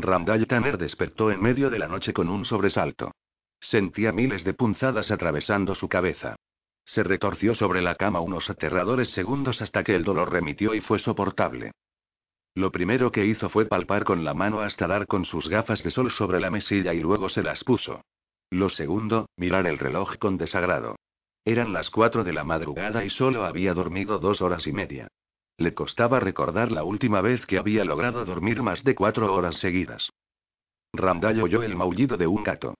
Randall Tanner despertó en medio de la noche con un sobresalto. Sentía miles de punzadas atravesando su cabeza. Se retorció sobre la cama unos aterradores segundos hasta que el dolor remitió y fue soportable. Lo primero que hizo fue palpar con la mano hasta dar con sus gafas de sol sobre la mesilla y luego se las puso. Lo segundo, mirar el reloj con desagrado. Eran las cuatro de la madrugada y solo había dormido dos horas y media. Le costaba recordar la última vez que había logrado dormir más de cuatro horas seguidas. Randall oyó el maullido de un gato.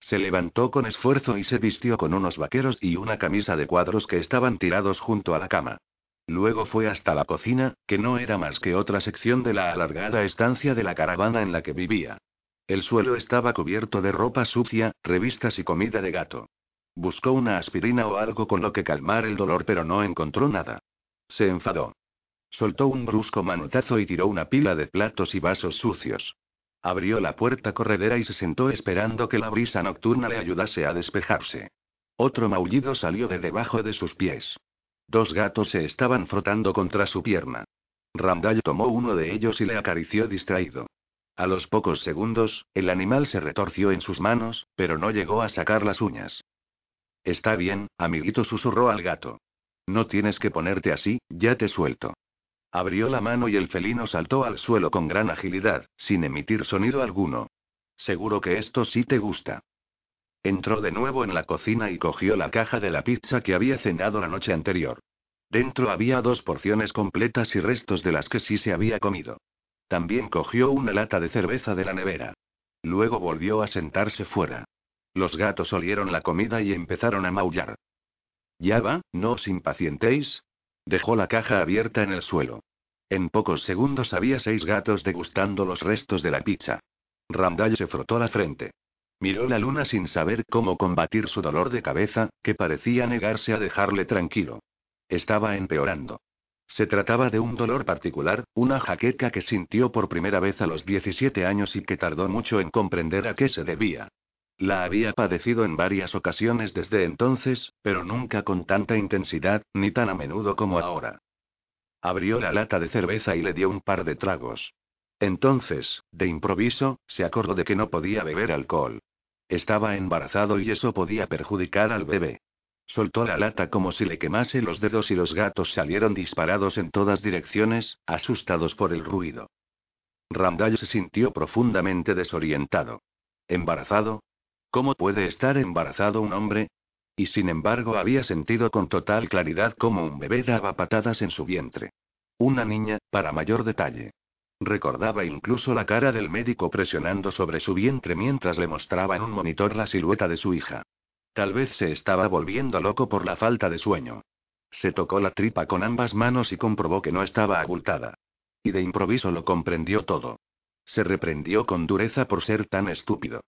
Se levantó con esfuerzo y se vistió con unos vaqueros y una camisa de cuadros que estaban tirados junto a la cama. Luego fue hasta la cocina, que no era más que otra sección de la alargada estancia de la caravana en la que vivía. El suelo estaba cubierto de ropa sucia, revistas y comida de gato. Buscó una aspirina o algo con lo que calmar el dolor, pero no encontró nada. Se enfadó. Soltó un brusco manotazo y tiró una pila de platos y vasos sucios. Abrió la puerta corredera y se sentó esperando que la brisa nocturna le ayudase a despejarse. Otro maullido salió de debajo de sus pies. Dos gatos se estaban frotando contra su pierna. Randall tomó uno de ellos y le acarició distraído. A los pocos segundos, el animal se retorció en sus manos, pero no llegó a sacar las uñas. Está bien, amiguito, susurró al gato. No tienes que ponerte así, ya te suelto. Abrió la mano y el felino saltó al suelo con gran agilidad, sin emitir sonido alguno. Seguro que esto sí te gusta. Entró de nuevo en la cocina y cogió la caja de la pizza que había cenado la noche anterior. Dentro había dos porciones completas y restos de las que sí se había comido. También cogió una lata de cerveza de la nevera. Luego volvió a sentarse fuera. Los gatos olieron la comida y empezaron a maullar. Ya va, no os impacientéis. Dejó la caja abierta en el suelo. En pocos segundos había seis gatos degustando los restos de la pizza. Randall se frotó la frente. Miró la luna sin saber cómo combatir su dolor de cabeza, que parecía negarse a dejarle tranquilo. Estaba empeorando. Se trataba de un dolor particular, una jaqueca que sintió por primera vez a los 17 años y que tardó mucho en comprender a qué se debía. La había padecido en varias ocasiones desde entonces, pero nunca con tanta intensidad, ni tan a menudo como ahora. Abrió la lata de cerveza y le dio un par de tragos. Entonces, de improviso, se acordó de que no podía beber alcohol. Estaba embarazado y eso podía perjudicar al bebé. Soltó la lata como si le quemase los dedos y los gatos salieron disparados en todas direcciones, asustados por el ruido. Randall se sintió profundamente desorientado. ¿Embarazado? ¿Cómo puede estar embarazado un hombre? Y sin embargo había sentido con total claridad cómo un bebé daba patadas en su vientre. Una niña, para mayor detalle. Recordaba incluso la cara del médico presionando sobre su vientre mientras le mostraba en un monitor la silueta de su hija. Tal vez se estaba volviendo loco por la falta de sueño. Se tocó la tripa con ambas manos y comprobó que no estaba abultada. Y de improviso lo comprendió todo. Se reprendió con dureza por ser tan estúpido.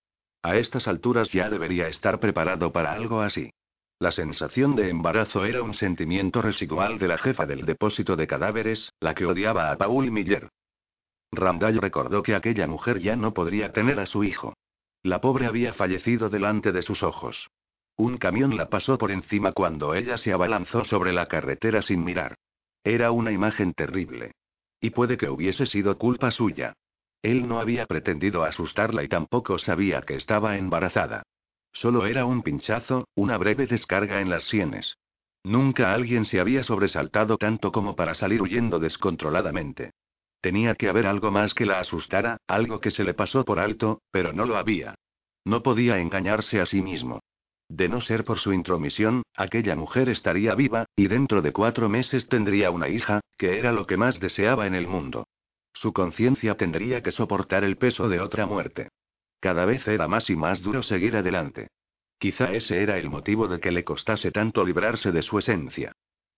A estas alturas ya debería estar preparado para algo así. La sensación de embarazo era un sentimiento residual de la jefa del depósito de cadáveres, la que odiaba a Paul Miller. Randall recordó que aquella mujer ya no podría tener a su hijo. La pobre había fallecido delante de sus ojos. Un camión la pasó por encima cuando ella se abalanzó sobre la carretera sin mirar. Era una imagen terrible. Y puede que hubiese sido culpa suya. Él no había pretendido asustarla y tampoco sabía que estaba embarazada. Solo era un pinchazo, una breve descarga en las sienes. Nunca alguien se había sobresaltado tanto como para salir huyendo descontroladamente. Tenía que haber algo más que la asustara, algo que se le pasó por alto, pero no lo había. No podía engañarse a sí mismo. De no ser por su intromisión, aquella mujer estaría viva, y dentro de cuatro meses tendría una hija, que era lo que más deseaba en el mundo. Su conciencia tendría que soportar el peso de otra muerte. Cada vez era más y más duro seguir adelante. Quizá ese era el motivo de que le costase tanto librarse de su esencia.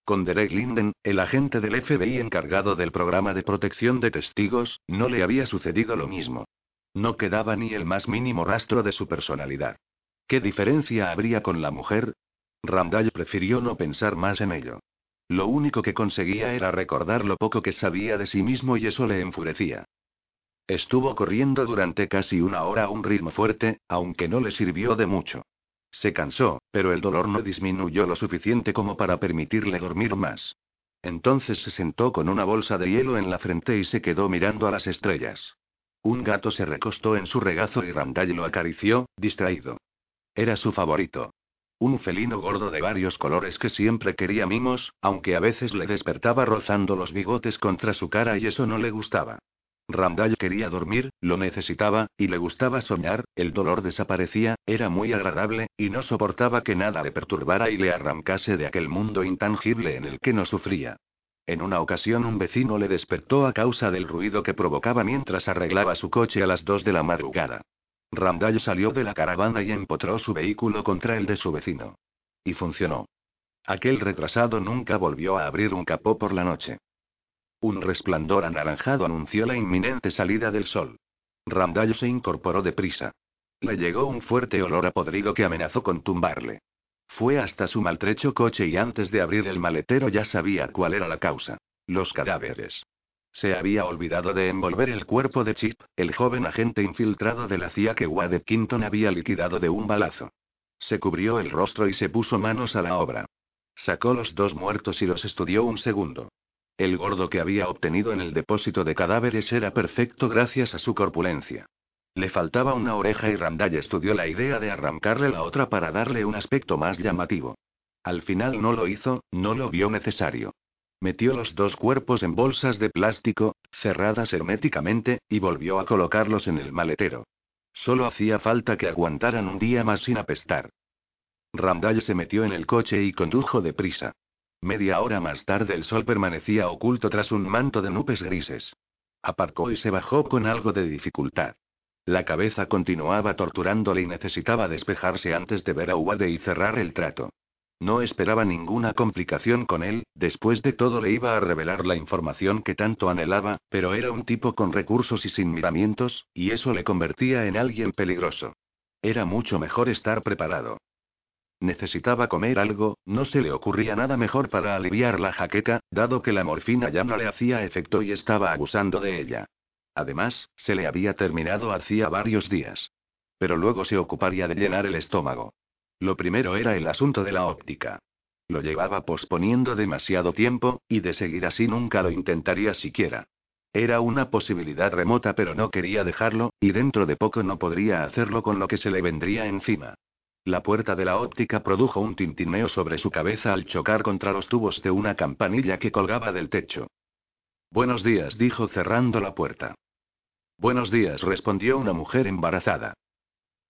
Con Derek Linden, el agente del FBI encargado del programa de protección de testigos, no le había sucedido lo mismo. No quedaba ni el más mínimo rastro de su personalidad. ¿Qué diferencia habría con la mujer? Randall prefirió no pensar más en ello. Lo único que conseguía era recordar lo poco que sabía de sí mismo y eso le enfurecía. Estuvo corriendo durante casi una hora a un ritmo fuerte, aunque no le sirvió de mucho. Se cansó, pero el dolor no disminuyó lo suficiente como para permitirle dormir más. Entonces se sentó con una bolsa de hielo en la frente y se quedó mirando a las estrellas. Un gato se recostó en su regazo y Randall lo acarició, distraído. Era su favorito. Un felino gordo de varios colores que siempre quería mimos, aunque a veces le despertaba rozando los bigotes contra su cara y eso no le gustaba. Randall quería dormir, lo necesitaba, y le gustaba soñar, el dolor desaparecía, era muy agradable, y no soportaba que nada le perturbara y le arrancase de aquel mundo intangible en el que no sufría. En una ocasión un vecino le despertó a causa del ruido que provocaba mientras arreglaba su coche a las dos de la madrugada. Randall salió de la caravana y empotró su vehículo contra el de su vecino. Y funcionó. Aquel retrasado nunca volvió a abrir un capó por la noche. Un resplandor anaranjado anunció la inminente salida del sol. Randall se incorporó deprisa. Le llegó un fuerte olor a podrido que amenazó con tumbarle. Fue hasta su maltrecho coche y antes de abrir el maletero ya sabía cuál era la causa. Los cadáveres. Se había olvidado de envolver el cuerpo de Chip, el joven agente infiltrado de la CIA que Wade Quinton había liquidado de un balazo. Se cubrió el rostro y se puso manos a la obra. Sacó los dos muertos y los estudió un segundo. El gordo que había obtenido en el depósito de cadáveres era perfecto gracias a su corpulencia. Le faltaba una oreja y Randall estudió la idea de arrancarle la otra para darle un aspecto más llamativo. Al final no lo hizo, no lo vio necesario. Metió los dos cuerpos en bolsas de plástico, cerradas herméticamente, y volvió a colocarlos en el maletero. Solo hacía falta que aguantaran un día más sin apestar. Randall se metió en el coche y condujo deprisa. Media hora más tarde el sol permanecía oculto tras un manto de nubes grises. Aparcó y se bajó con algo de dificultad. La cabeza continuaba torturándole y necesitaba despejarse antes de ver a Wade y cerrar el trato. No esperaba ninguna complicación con él, después de todo le iba a revelar la información que tanto anhelaba, pero era un tipo con recursos y sin miramientos, y eso le convertía en alguien peligroso. Era mucho mejor estar preparado. Necesitaba comer algo, no se le ocurría nada mejor para aliviar la jaqueca, dado que la morfina ya no le hacía efecto y estaba abusando de ella. Además, se le había terminado hacía varios días. Pero luego se ocuparía de llenar el estómago. Lo primero era el asunto de la óptica. Lo llevaba posponiendo demasiado tiempo, y de seguir así nunca lo intentaría siquiera. Era una posibilidad remota pero no quería dejarlo, y dentro de poco no podría hacerlo con lo que se le vendría encima. La puerta de la óptica produjo un tintineo sobre su cabeza al chocar contra los tubos de una campanilla que colgaba del techo. Buenos días, dijo cerrando la puerta. Buenos días, respondió una mujer embarazada.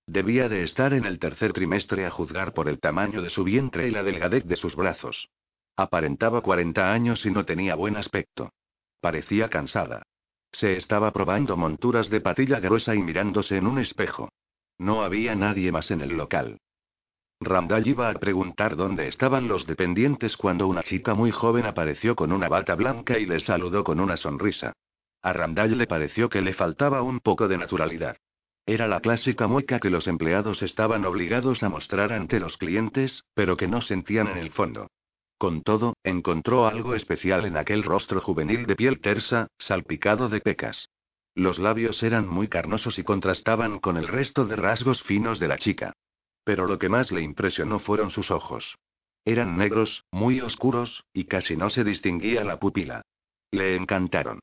Debía de estar en el tercer trimestre a juzgar por el tamaño de su vientre y la delgadez de sus brazos. Aparentaba 40 años y no tenía buen aspecto. Parecía cansada. Se estaba probando monturas de patilla gruesa y mirándose en un espejo. No había nadie más en el local. Randall iba a preguntar dónde estaban los dependientes cuando una chica muy joven apareció con una bata blanca y le saludó con una sonrisa. A Randall le pareció que le faltaba un poco de naturalidad. Era la clásica mueca que los empleados estaban obligados a mostrar ante los clientes, pero que no sentían en el fondo. Con todo, encontró algo especial en aquel rostro juvenil de piel tersa, salpicado de pecas. Los labios eran muy carnosos y contrastaban con el resto de rasgos finos de la chica. Pero lo que más le impresionó fueron sus ojos. Eran negros, muy oscuros, y casi no se distinguía la pupila. Le encantaron.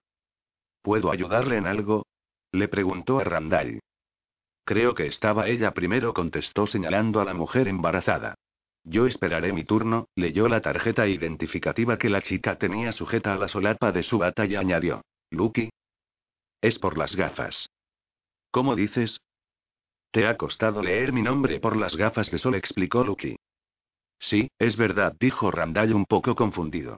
¿Puedo ayudarle en algo? Le preguntó a Randall. Creo que estaba ella primero, contestó señalando a la mujer embarazada. Yo esperaré mi turno, leyó la tarjeta identificativa que la chica tenía sujeta a la solapa de su bata y añadió. Lucky. Es por las gafas. ¿Cómo dices? Te ha costado leer mi nombre por las gafas de sol, explicó Lucky. Sí, es verdad, dijo Randall un poco confundido.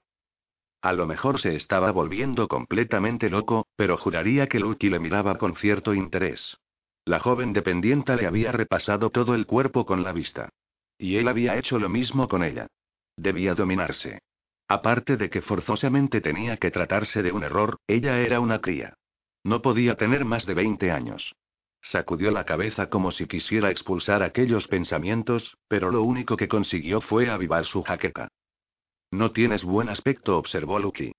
A lo mejor se estaba volviendo completamente loco, pero juraría que Lucky le miraba con cierto interés. La joven dependienta le había repasado todo el cuerpo con la vista. Y él había hecho lo mismo con ella. Debía dominarse. Aparte de que forzosamente tenía que tratarse de un error, ella era una cría. No podía tener más de 20 años. Sacudió la cabeza como si quisiera expulsar aquellos pensamientos, pero lo único que consiguió fue avivar su jaqueca. No tienes buen aspecto, observó Lucky.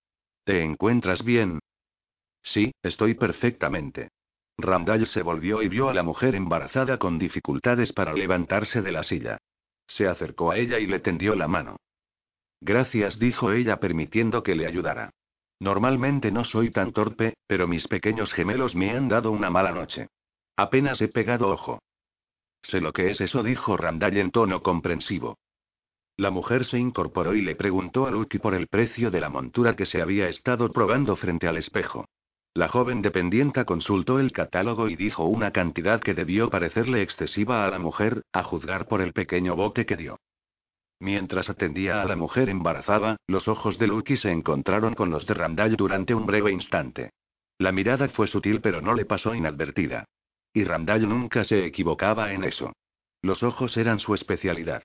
¿Te encuentras bien? Sí, estoy perfectamente. Randall se volvió y vio a la mujer embarazada con dificultades para levantarse de la silla. Se acercó a ella y le tendió la mano. Gracias, dijo ella permitiendo que le ayudara. Normalmente no soy tan torpe, pero mis pequeños gemelos me han dado una mala noche. Apenas he pegado ojo. Sé lo que es eso, dijo Randall en tono comprensivo. La mujer se incorporó y le preguntó a Lucky por el precio de la montura que se había estado probando frente al espejo. La joven dependienta consultó el catálogo y dijo una cantidad que debió parecerle excesiva a la mujer, a juzgar por el pequeño bote que dio. Mientras atendía a la mujer embarazada, los ojos de Lucky se encontraron con los de Randall durante un breve instante. La mirada fue sutil pero no le pasó inadvertida. Y Randall nunca se equivocaba en eso. Los ojos eran su especialidad.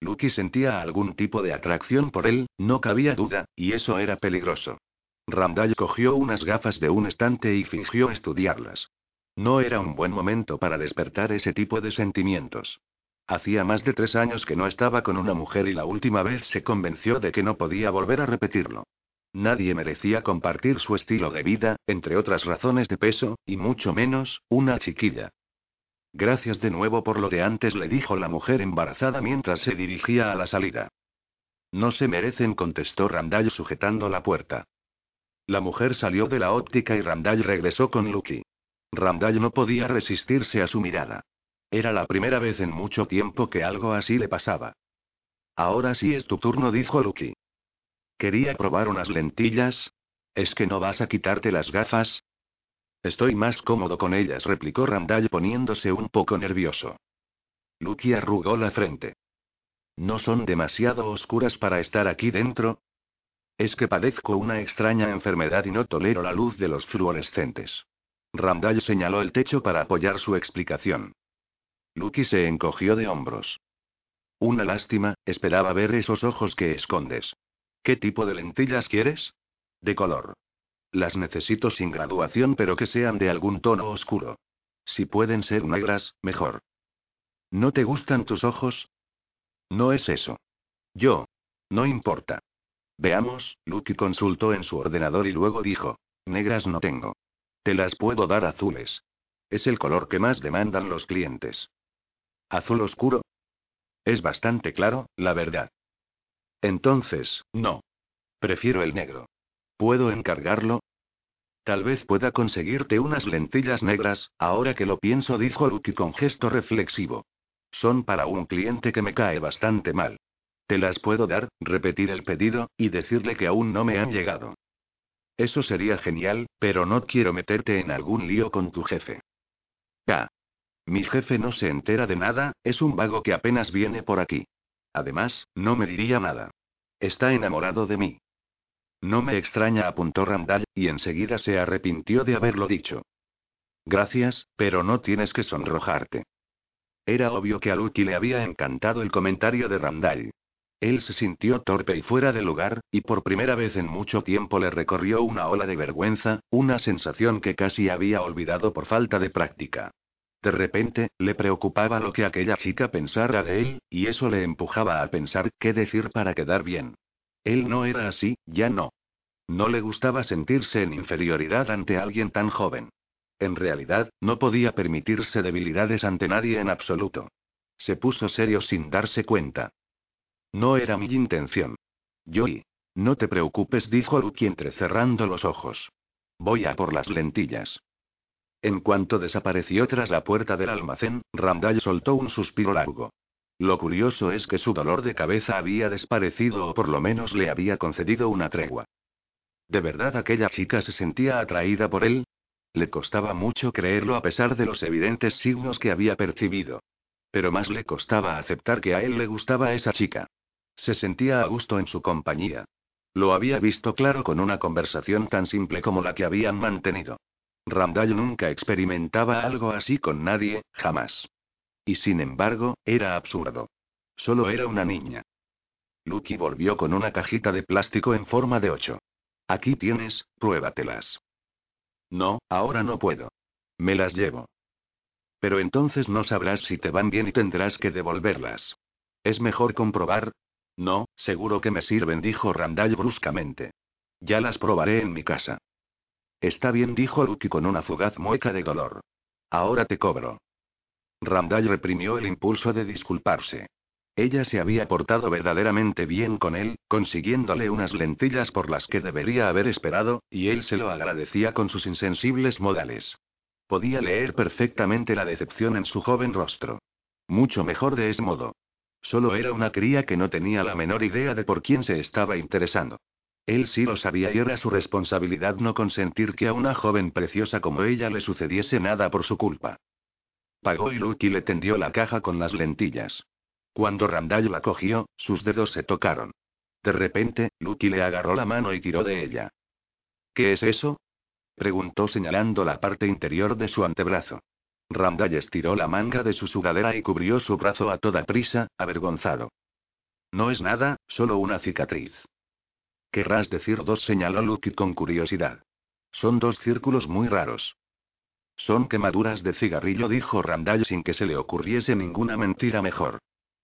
Lucky sentía algún tipo de atracción por él, no cabía duda, y eso era peligroso. Randall cogió unas gafas de un estante y fingió estudiarlas. No era un buen momento para despertar ese tipo de sentimientos. Hacía más de tres años que no estaba con una mujer y la última vez se convenció de que no podía volver a repetirlo. Nadie merecía compartir su estilo de vida, entre otras razones de peso, y mucho menos, una chiquilla. Gracias de nuevo por lo de antes, le dijo la mujer embarazada mientras se dirigía a la salida. No se merecen, contestó Randall sujetando la puerta. La mujer salió de la óptica y Randall regresó con Lucky. Randall no podía resistirse a su mirada. Era la primera vez en mucho tiempo que algo así le pasaba. Ahora sí es tu turno, dijo Lucky. Quería probar unas lentillas. ¿Es que no vas a quitarte las gafas? Estoy más cómodo con ellas, replicó Randall poniéndose un poco nervioso. Lucky arrugó la frente. ¿No son demasiado oscuras para estar aquí dentro? Es que padezco una extraña enfermedad y no tolero la luz de los fluorescentes. Randall señaló el techo para apoyar su explicación. Lucky se encogió de hombros. Una lástima, esperaba ver esos ojos que escondes. ¿Qué tipo de lentillas quieres? De color. Las necesito sin graduación, pero que sean de algún tono oscuro. Si pueden ser negras, mejor. ¿No te gustan tus ojos? No es eso. Yo. No importa. Veamos, Lucky consultó en su ordenador y luego dijo. Negras no tengo. Te las puedo dar azules. Es el color que más demandan los clientes. ¿Azul oscuro? Es bastante claro, la verdad. Entonces, no. Prefiero el negro. ¿Puedo encargarlo? Tal vez pueda conseguirte unas lentillas negras, ahora que lo pienso, dijo Lucky con gesto reflexivo. Son para un cliente que me cae bastante mal. Te las puedo dar, repetir el pedido, y decirle que aún no me han llegado. Eso sería genial, pero no quiero meterte en algún lío con tu jefe. Ah. Mi jefe no se entera de nada, es un vago que apenas viene por aquí. Además, no me diría nada. Está enamorado de mí. No me extraña, apuntó Randall, y enseguida se arrepintió de haberlo dicho. Gracias, pero no tienes que sonrojarte. Era obvio que a Lucky le había encantado el comentario de Randall. Él se sintió torpe y fuera de lugar, y por primera vez en mucho tiempo le recorrió una ola de vergüenza, una sensación que casi había olvidado por falta de práctica. De repente, le preocupaba lo que aquella chica pensara de él, y eso le empujaba a pensar qué decir para quedar bien. Él no era así, ya no. No le gustaba sentirse en inferioridad ante alguien tan joven. En realidad, no podía permitirse debilidades ante nadie en absoluto. Se puso serio sin darse cuenta. No era mi intención. Joey. No te preocupes, dijo Lucky entrecerrando los ojos. Voy a por las lentillas. En cuanto desapareció tras la puerta del almacén, Randall soltó un suspiro largo. Lo curioso es que su dolor de cabeza había desaparecido o por lo menos le había concedido una tregua. ¿De verdad aquella chica se sentía atraída por él? Le costaba mucho creerlo a pesar de los evidentes signos que había percibido. Pero más le costaba aceptar que a él le gustaba esa chica. Se sentía a gusto en su compañía. Lo había visto claro con una conversación tan simple como la que habían mantenido. Randall nunca experimentaba algo así con nadie, jamás. Y sin embargo, era absurdo. Solo era una niña. Lucky volvió con una cajita de plástico en forma de ocho. Aquí tienes, pruébatelas. No, ahora no puedo. Me las llevo. Pero entonces no sabrás si te van bien y tendrás que devolverlas. Es mejor comprobar. No, seguro que me sirven, dijo Randall bruscamente. Ya las probaré en mi casa. Está bien, dijo Lucky con una fugaz mueca de dolor. Ahora te cobro. Randall reprimió el impulso de disculparse. Ella se había portado verdaderamente bien con él, consiguiéndole unas lentillas por las que debería haber esperado, y él se lo agradecía con sus insensibles modales. Podía leer perfectamente la decepción en su joven rostro. Mucho mejor de ese modo. Solo era una cría que no tenía la menor idea de por quién se estaba interesando. Él sí lo sabía y era su responsabilidad no consentir que a una joven preciosa como ella le sucediese nada por su culpa. Pagó y Lucky le tendió la caja con las lentillas. Cuando Randall la cogió, sus dedos se tocaron. De repente, Lucky le agarró la mano y tiró de ella. ¿Qué es eso? preguntó señalando la parte interior de su antebrazo. Randall estiró la manga de su sudadera y cubrió su brazo a toda prisa, avergonzado. No es nada, solo una cicatriz. Querrás decir dos, señaló Lucky con curiosidad. Son dos círculos muy raros. Son quemaduras de cigarrillo, dijo Randall sin que se le ocurriese ninguna mentira mejor.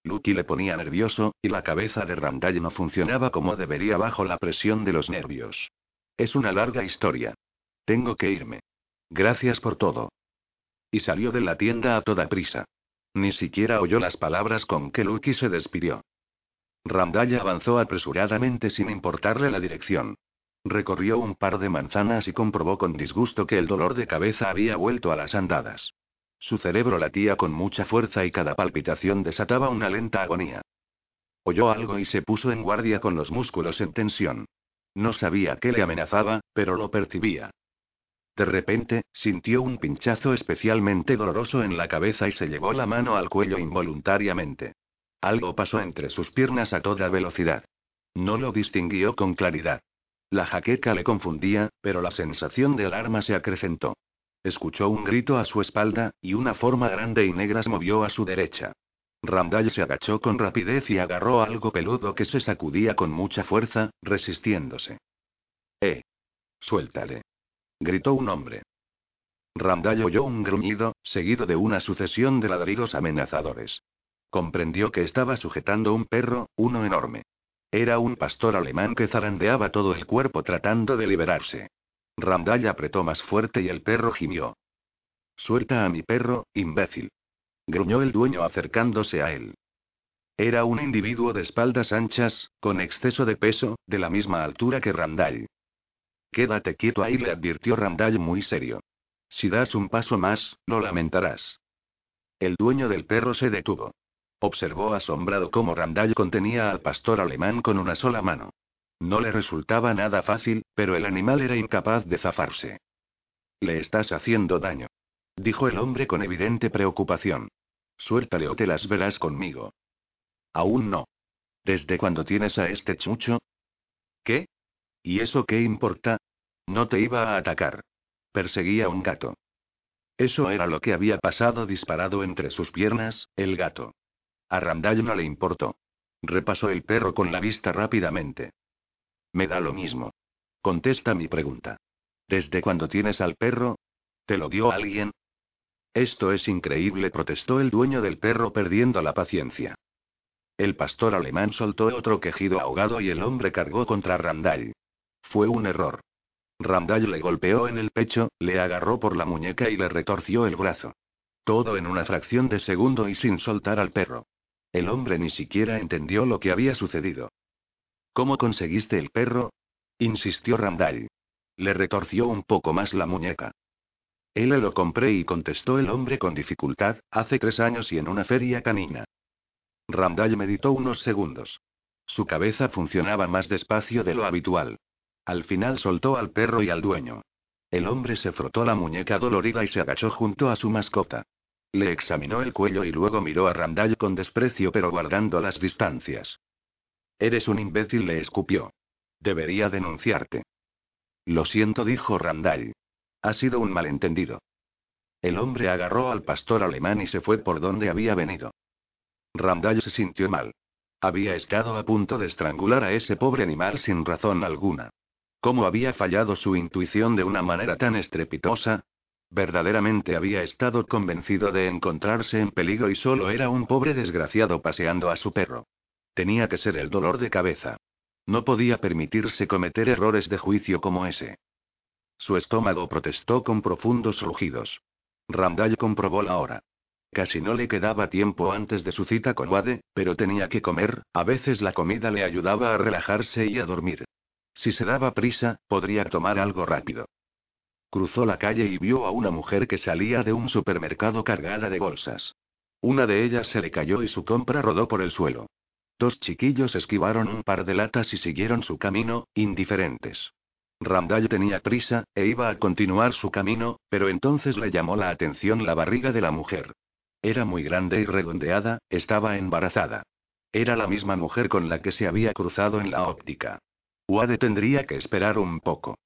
Lucky le ponía nervioso, y la cabeza de Randall no funcionaba como debería bajo la presión de los nervios. Es una larga historia. Tengo que irme. Gracias por todo. Y salió de la tienda a toda prisa. Ni siquiera oyó las palabras con que Lucky se despidió. Randall avanzó apresuradamente sin importarle la dirección. Recorrió un par de manzanas y comprobó con disgusto que el dolor de cabeza había vuelto a las andadas. Su cerebro latía con mucha fuerza y cada palpitación desataba una lenta agonía. Oyó algo y se puso en guardia con los músculos en tensión. No sabía qué le amenazaba, pero lo percibía. De repente, sintió un pinchazo especialmente doloroso en la cabeza y se llevó la mano al cuello involuntariamente. Algo pasó entre sus piernas a toda velocidad. No lo distinguió con claridad. La jaqueca le confundía, pero la sensación de alarma se acrecentó. Escuchó un grito a su espalda, y una forma grande y negra se movió a su derecha. Randall se agachó con rapidez y agarró algo peludo que se sacudía con mucha fuerza, resistiéndose. ¡Eh! Suéltale. Gritó un hombre. Randall oyó un gruñido, seguido de una sucesión de ladridos amenazadores. Comprendió que estaba sujetando un perro, uno enorme. Era un pastor alemán que zarandeaba todo el cuerpo tratando de liberarse. Randall apretó más fuerte y el perro gimió. Suelta a mi perro, imbécil. Gruñó el dueño acercándose a él. Era un individuo de espaldas anchas, con exceso de peso, de la misma altura que Randall. Quédate quieto ahí, le advirtió Randall muy serio. Si das un paso más, lo lamentarás. El dueño del perro se detuvo. Observó asombrado cómo Randall contenía al pastor alemán con una sola mano. No le resultaba nada fácil, pero el animal era incapaz de zafarse. Le estás haciendo daño. Dijo el hombre con evidente preocupación. Suéltale o te las verás conmigo. Aún no. ¿Desde cuándo tienes a este chucho? ¿Qué? ¿Y eso qué importa? No te iba a atacar. Perseguía un gato. Eso era lo que había pasado disparado entre sus piernas, el gato. A Randall no le importó. Repasó el perro con la vista rápidamente. Me da lo mismo. Contesta mi pregunta. ¿Desde cuándo tienes al perro? ¿Te lo dio alguien? Esto es increíble, protestó el dueño del perro perdiendo la paciencia. El pastor alemán soltó otro quejido ahogado y el hombre cargó contra Randall. Fue un error. Randall le golpeó en el pecho, le agarró por la muñeca y le retorció el brazo. Todo en una fracción de segundo y sin soltar al perro. El hombre ni siquiera entendió lo que había sucedido. ¿Cómo conseguiste el perro? insistió Randall. Le retorció un poco más la muñeca. Él lo compré y contestó el hombre con dificultad, hace tres años y en una feria canina. Randall meditó unos segundos. Su cabeza funcionaba más despacio de lo habitual. Al final soltó al perro y al dueño. El hombre se frotó la muñeca dolorida y se agachó junto a su mascota. Le examinó el cuello y luego miró a Randall con desprecio pero guardando las distancias. Eres un imbécil, le escupió. Debería denunciarte. Lo siento, dijo Randall. Ha sido un malentendido. El hombre agarró al pastor alemán y se fue por donde había venido. Randall se sintió mal. Había estado a punto de estrangular a ese pobre animal sin razón alguna. ¿Cómo había fallado su intuición de una manera tan estrepitosa? Verdaderamente había estado convencido de encontrarse en peligro y solo era un pobre desgraciado paseando a su perro. Tenía que ser el dolor de cabeza. No podía permitirse cometer errores de juicio como ese. Su estómago protestó con profundos rugidos. Randall comprobó la hora. Casi no le quedaba tiempo antes de su cita con Wade, pero tenía que comer, a veces la comida le ayudaba a relajarse y a dormir. Si se daba prisa, podría tomar algo rápido. Cruzó la calle y vio a una mujer que salía de un supermercado cargada de bolsas. Una de ellas se le cayó y su compra rodó por el suelo. Dos chiquillos esquivaron un par de latas y siguieron su camino, indiferentes. Randall tenía prisa, e iba a continuar su camino, pero entonces le llamó la atención la barriga de la mujer. Era muy grande y redondeada, estaba embarazada. Era la misma mujer con la que se había cruzado en la óptica. Wade tendría que esperar un poco.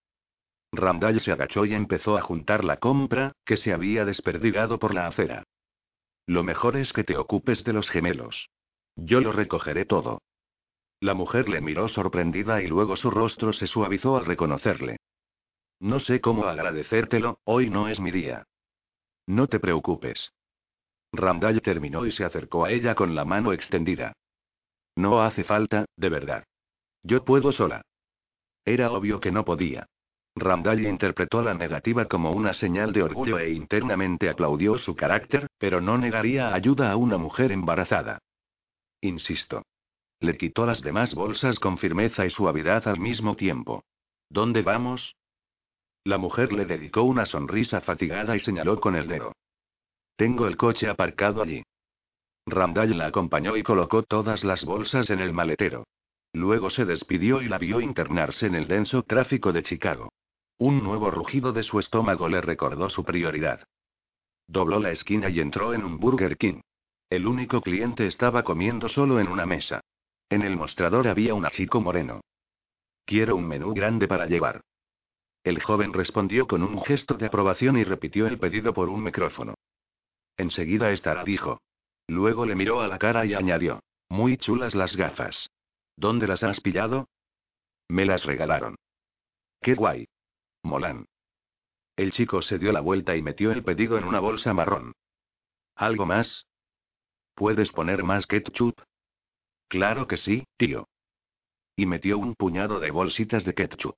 Randall se agachó y empezó a juntar la compra, que se había desperdigado por la acera. Lo mejor es que te ocupes de los gemelos. Yo lo recogeré todo. La mujer le miró sorprendida y luego su rostro se suavizó al reconocerle. No sé cómo agradecértelo, hoy no es mi día. No te preocupes. Randall terminó y se acercó a ella con la mano extendida. No hace falta, de verdad. Yo puedo sola. Era obvio que no podía. Randall interpretó la negativa como una señal de orgullo e internamente aplaudió su carácter, pero no negaría ayuda a una mujer embarazada. Insisto. Le quitó las demás bolsas con firmeza y suavidad al mismo tiempo. ¿Dónde vamos? La mujer le dedicó una sonrisa fatigada y señaló con el dedo. Tengo el coche aparcado allí. Randall la acompañó y colocó todas las bolsas en el maletero. Luego se despidió y la vio internarse en el denso tráfico de Chicago. Un nuevo rugido de su estómago le recordó su prioridad. Dobló la esquina y entró en un Burger King. El único cliente estaba comiendo solo en una mesa. En el mostrador había un chico moreno. Quiero un menú grande para llevar. El joven respondió con un gesto de aprobación y repitió el pedido por un micrófono. Enseguida estará, dijo. Luego le miró a la cara y añadió. Muy chulas las gafas. ¿Dónde las has pillado? Me las regalaron. Qué guay. Molan. El chico se dio la vuelta y metió el pedido en una bolsa marrón. ¿Algo más? ¿Puedes poner más ketchup? Claro que sí, tío. Y metió un puñado de bolsitas de ketchup.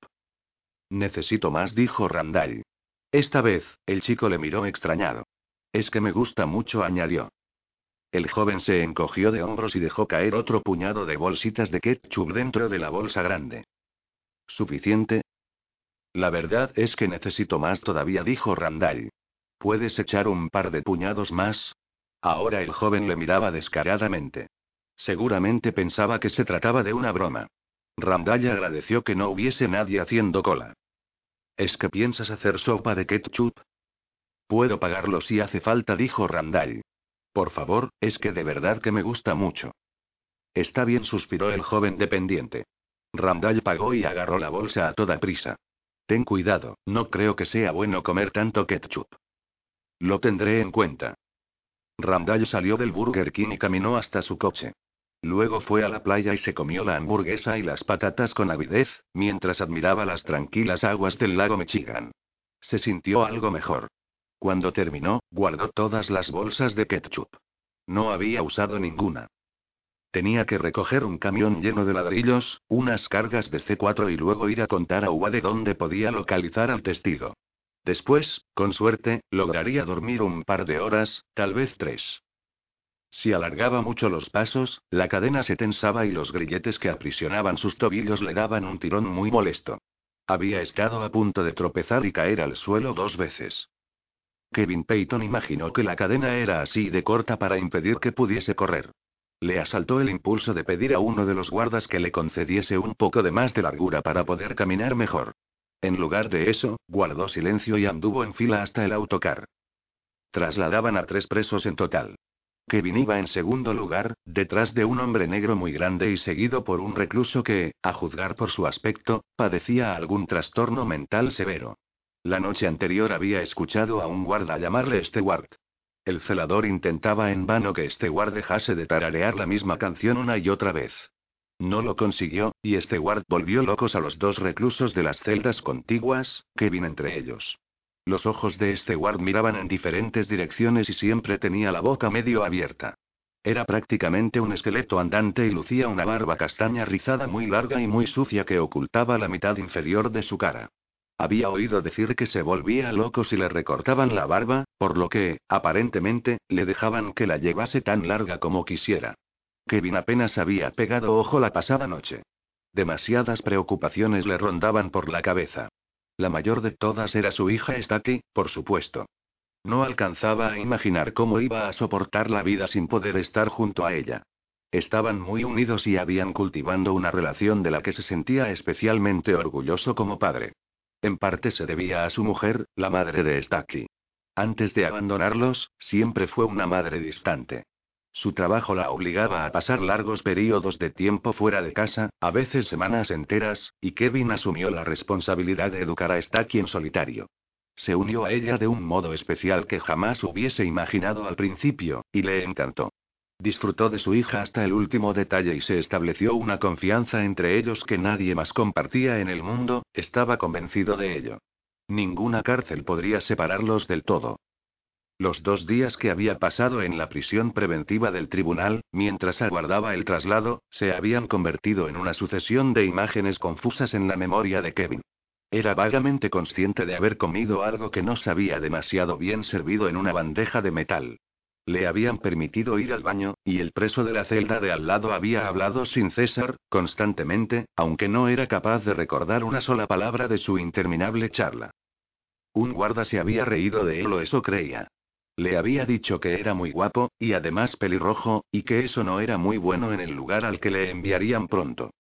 Necesito más, dijo Randall. Esta vez, el chico le miró extrañado. Es que me gusta mucho, añadió. El joven se encogió de hombros y dejó caer otro puñado de bolsitas de ketchup dentro de la bolsa grande. ¿Suficiente? La verdad es que necesito más todavía, dijo Randall. ¿Puedes echar un par de puñados más? Ahora el joven le miraba descaradamente. Seguramente pensaba que se trataba de una broma. Randall agradeció que no hubiese nadie haciendo cola. ¿Es que piensas hacer sopa de ketchup? Puedo pagarlo si hace falta, dijo Randall. Por favor, es que de verdad que me gusta mucho. Está bien, suspiró el joven dependiente. Randall pagó y agarró la bolsa a toda prisa. Ten cuidado, no creo que sea bueno comer tanto ketchup. Lo tendré en cuenta. Randall salió del Burger King y caminó hasta su coche. Luego fue a la playa y se comió la hamburguesa y las patatas con avidez, mientras admiraba las tranquilas aguas del lago Michigan. Se sintió algo mejor. Cuando terminó, guardó todas las bolsas de ketchup. No había usado ninguna. Tenía que recoger un camión lleno de ladrillos, unas cargas de C4 y luego ir a contar a de dónde podía localizar al testigo. Después, con suerte, lograría dormir un par de horas, tal vez tres. Si alargaba mucho los pasos, la cadena se tensaba y los grilletes que aprisionaban sus tobillos le daban un tirón muy molesto. Había estado a punto de tropezar y caer al suelo dos veces. Kevin Peyton imaginó que la cadena era así de corta para impedir que pudiese correr. Le asaltó el impulso de pedir a uno de los guardas que le concediese un poco de más de largura para poder caminar mejor. En lugar de eso, guardó silencio y anduvo en fila hasta el autocar. Trasladaban a tres presos en total. Kevin iba en segundo lugar, detrás de un hombre negro muy grande y seguido por un recluso que, a juzgar por su aspecto, padecía algún trastorno mental severo. La noche anterior había escuchado a un guarda llamarle Stewart. El celador intentaba en vano que Stewart dejase de tararear la misma canción una y otra vez. No lo consiguió, y Stewart volvió locos a los dos reclusos de las celdas contiguas, Kevin entre ellos. Los ojos de Stewart miraban en diferentes direcciones y siempre tenía la boca medio abierta. Era prácticamente un esqueleto andante y lucía una barba castaña rizada muy larga y muy sucia que ocultaba la mitad inferior de su cara. Había oído decir que se volvía loco si le recortaban la barba, por lo que, aparentemente, le dejaban que la llevase tan larga como quisiera. Kevin apenas había pegado ojo la pasada noche. Demasiadas preocupaciones le rondaban por la cabeza. La mayor de todas era su hija Staki, por supuesto. No alcanzaba a imaginar cómo iba a soportar la vida sin poder estar junto a ella. Estaban muy unidos y habían cultivando una relación de la que se sentía especialmente orgulloso como padre. En parte se debía a su mujer, la madre de Staki. Antes de abandonarlos, siempre fue una madre distante. Su trabajo la obligaba a pasar largos periodos de tiempo fuera de casa, a veces semanas enteras, y Kevin asumió la responsabilidad de educar a Staki en solitario. Se unió a ella de un modo especial que jamás hubiese imaginado al principio, y le encantó. Disfrutó de su hija hasta el último detalle y se estableció una confianza entre ellos que nadie más compartía en el mundo, estaba convencido de ello. Ninguna cárcel podría separarlos del todo. Los dos días que había pasado en la prisión preventiva del tribunal, mientras aguardaba el traslado, se habían convertido en una sucesión de imágenes confusas en la memoria de Kevin. Era vagamente consciente de haber comido algo que no sabía demasiado bien servido en una bandeja de metal. Le habían permitido ir al baño, y el preso de la celda de al lado había hablado sin cesar, constantemente, aunque no era capaz de recordar una sola palabra de su interminable charla. Un guarda se había reído de él o eso creía. Le había dicho que era muy guapo, y además pelirrojo, y que eso no era muy bueno en el lugar al que le enviarían pronto.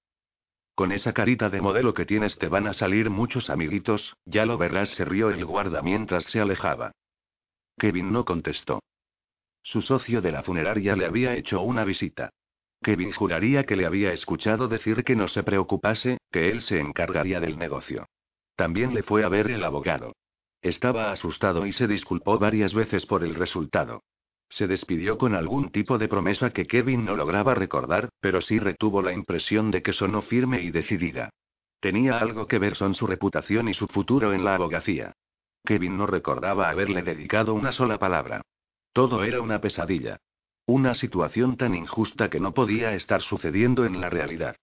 Con esa carita de modelo que tienes te van a salir muchos amiguitos, ya lo verás, se rió el guarda mientras se alejaba. Kevin no contestó. Su socio de la funeraria le había hecho una visita. Kevin juraría que le había escuchado decir que no se preocupase, que él se encargaría del negocio. También le fue a ver el abogado. Estaba asustado y se disculpó varias veces por el resultado. Se despidió con algún tipo de promesa que Kevin no lograba recordar, pero sí retuvo la impresión de que sonó firme y decidida. Tenía algo que ver con su reputación y su futuro en la abogacía. Kevin no recordaba haberle dedicado una sola palabra. Todo era una pesadilla. Una situación tan injusta que no podía estar sucediendo en la realidad.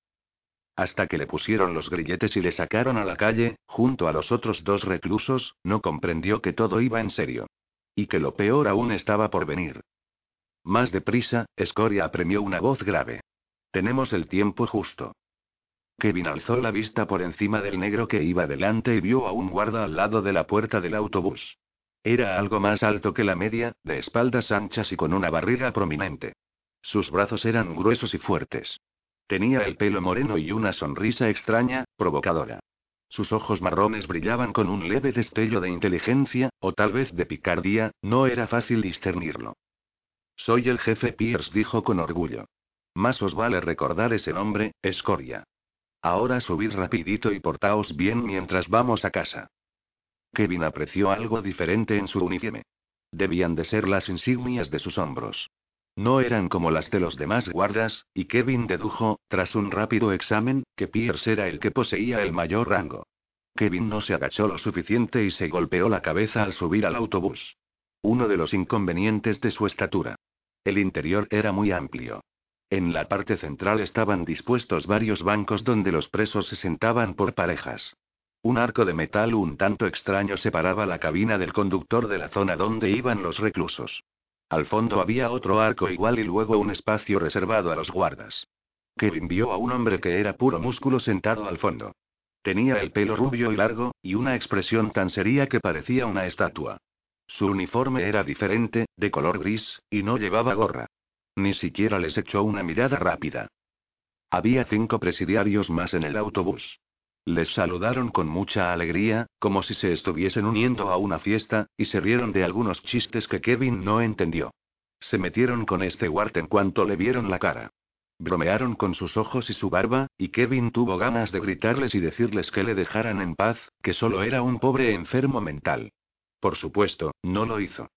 Hasta que le pusieron los grilletes y le sacaron a la calle, junto a los otros dos reclusos, no comprendió que todo iba en serio. Y que lo peor aún estaba por venir. Más deprisa, Escoria apremió una voz grave. Tenemos el tiempo justo. Kevin alzó la vista por encima del negro que iba delante y vio a un guarda al lado de la puerta del autobús. Era algo más alto que la media, de espaldas anchas y con una barriga prominente. Sus brazos eran gruesos y fuertes. Tenía el pelo moreno y una sonrisa extraña, provocadora. Sus ojos marrones brillaban con un leve destello de inteligencia, o tal vez de picardía, no era fácil discernirlo. Soy el jefe Pierce, dijo con orgullo. Más os vale recordar ese nombre, Escoria. Ahora subid rapidito y portaos bien mientras vamos a casa. Kevin apreció algo diferente en su uniforme. Debían de ser las insignias de sus hombros. No eran como las de los demás guardas, y Kevin dedujo, tras un rápido examen, que Pierce era el que poseía el mayor rango. Kevin no se agachó lo suficiente y se golpeó la cabeza al subir al autobús. Uno de los inconvenientes de su estatura. El interior era muy amplio. En la parte central estaban dispuestos varios bancos donde los presos se sentaban por parejas. Un arco de metal un tanto extraño separaba la cabina del conductor de la zona donde iban los reclusos. Al fondo había otro arco igual y luego un espacio reservado a los guardas. Kevin vio a un hombre que era puro músculo sentado al fondo. Tenía el pelo rubio y largo, y una expresión tan seria que parecía una estatua. Su uniforme era diferente, de color gris, y no llevaba gorra. Ni siquiera les echó una mirada rápida. Había cinco presidiarios más en el autobús. Les saludaron con mucha alegría, como si se estuviesen uniendo a una fiesta, y se rieron de algunos chistes que Kevin no entendió. Se metieron con este guard en cuanto le vieron la cara. Bromearon con sus ojos y su barba, y Kevin tuvo ganas de gritarles y decirles que le dejaran en paz, que solo era un pobre enfermo mental. Por supuesto, no lo hizo.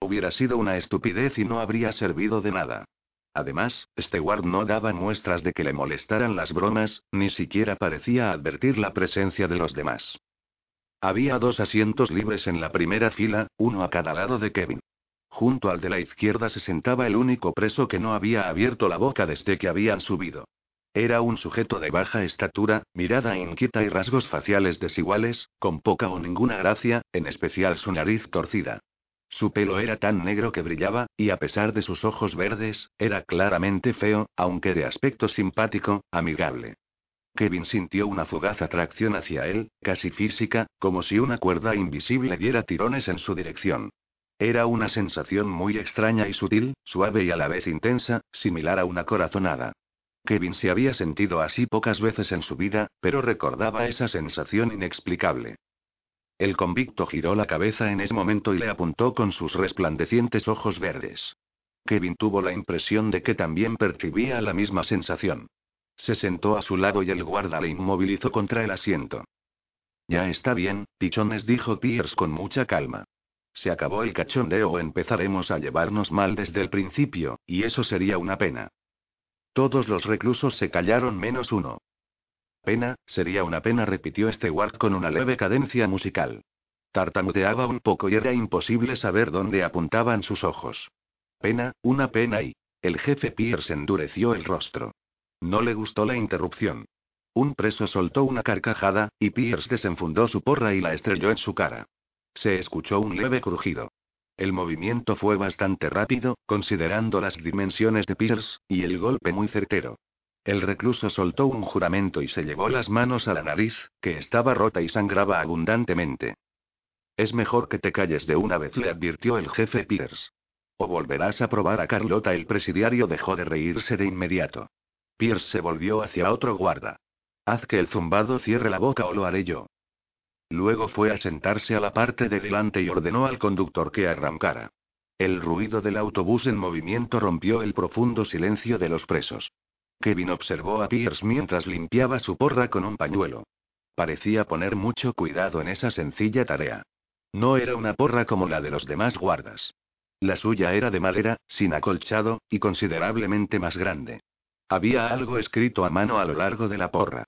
Hubiera sido una estupidez y no habría servido de nada. Además, Stewart no daba muestras de que le molestaran las bromas, ni siquiera parecía advertir la presencia de los demás. Había dos asientos libres en la primera fila, uno a cada lado de Kevin. Junto al de la izquierda se sentaba el único preso que no había abierto la boca desde que habían subido. Era un sujeto de baja estatura, mirada inquieta y rasgos faciales desiguales, con poca o ninguna gracia, en especial su nariz torcida. Su pelo era tan negro que brillaba, y a pesar de sus ojos verdes, era claramente feo, aunque de aspecto simpático, amigable. Kevin sintió una fugaz atracción hacia él, casi física, como si una cuerda invisible diera tirones en su dirección. Era una sensación muy extraña y sutil, suave y a la vez intensa, similar a una corazonada. Kevin se había sentido así pocas veces en su vida, pero recordaba esa sensación inexplicable. El convicto giró la cabeza en ese momento y le apuntó con sus resplandecientes ojos verdes. Kevin tuvo la impresión de que también percibía la misma sensación. Se sentó a su lado y el guarda le inmovilizó contra el asiento. Ya está bien, pichones, dijo Pierce con mucha calma. Se acabó el cachondeo o empezaremos a llevarnos mal desde el principio, y eso sería una pena. Todos los reclusos se callaron menos uno. Pena, sería una pena, repitió guard con una leve cadencia musical. Tartamudeaba un poco y era imposible saber dónde apuntaban sus ojos. Pena, una pena y. El jefe Pierce endureció el rostro. No le gustó la interrupción. Un preso soltó una carcajada, y Pierce desenfundó su porra y la estrelló en su cara. Se escuchó un leve crujido. El movimiento fue bastante rápido, considerando las dimensiones de Pierce, y el golpe muy certero. El recluso soltó un juramento y se llevó las manos a la nariz, que estaba rota y sangraba abundantemente. Es mejor que te calles de una vez, le advirtió el jefe Pierce. O volverás a probar a Carlota. El presidiario dejó de reírse de inmediato. Pierce se volvió hacia otro guarda. Haz que el zumbado cierre la boca o lo haré yo. Luego fue a sentarse a la parte de delante y ordenó al conductor que arrancara. El ruido del autobús en movimiento rompió el profundo silencio de los presos. Kevin observó a Pierce mientras limpiaba su porra con un pañuelo. Parecía poner mucho cuidado en esa sencilla tarea. No era una porra como la de los demás guardas. La suya era de madera, sin acolchado, y considerablemente más grande. Había algo escrito a mano a lo largo de la porra.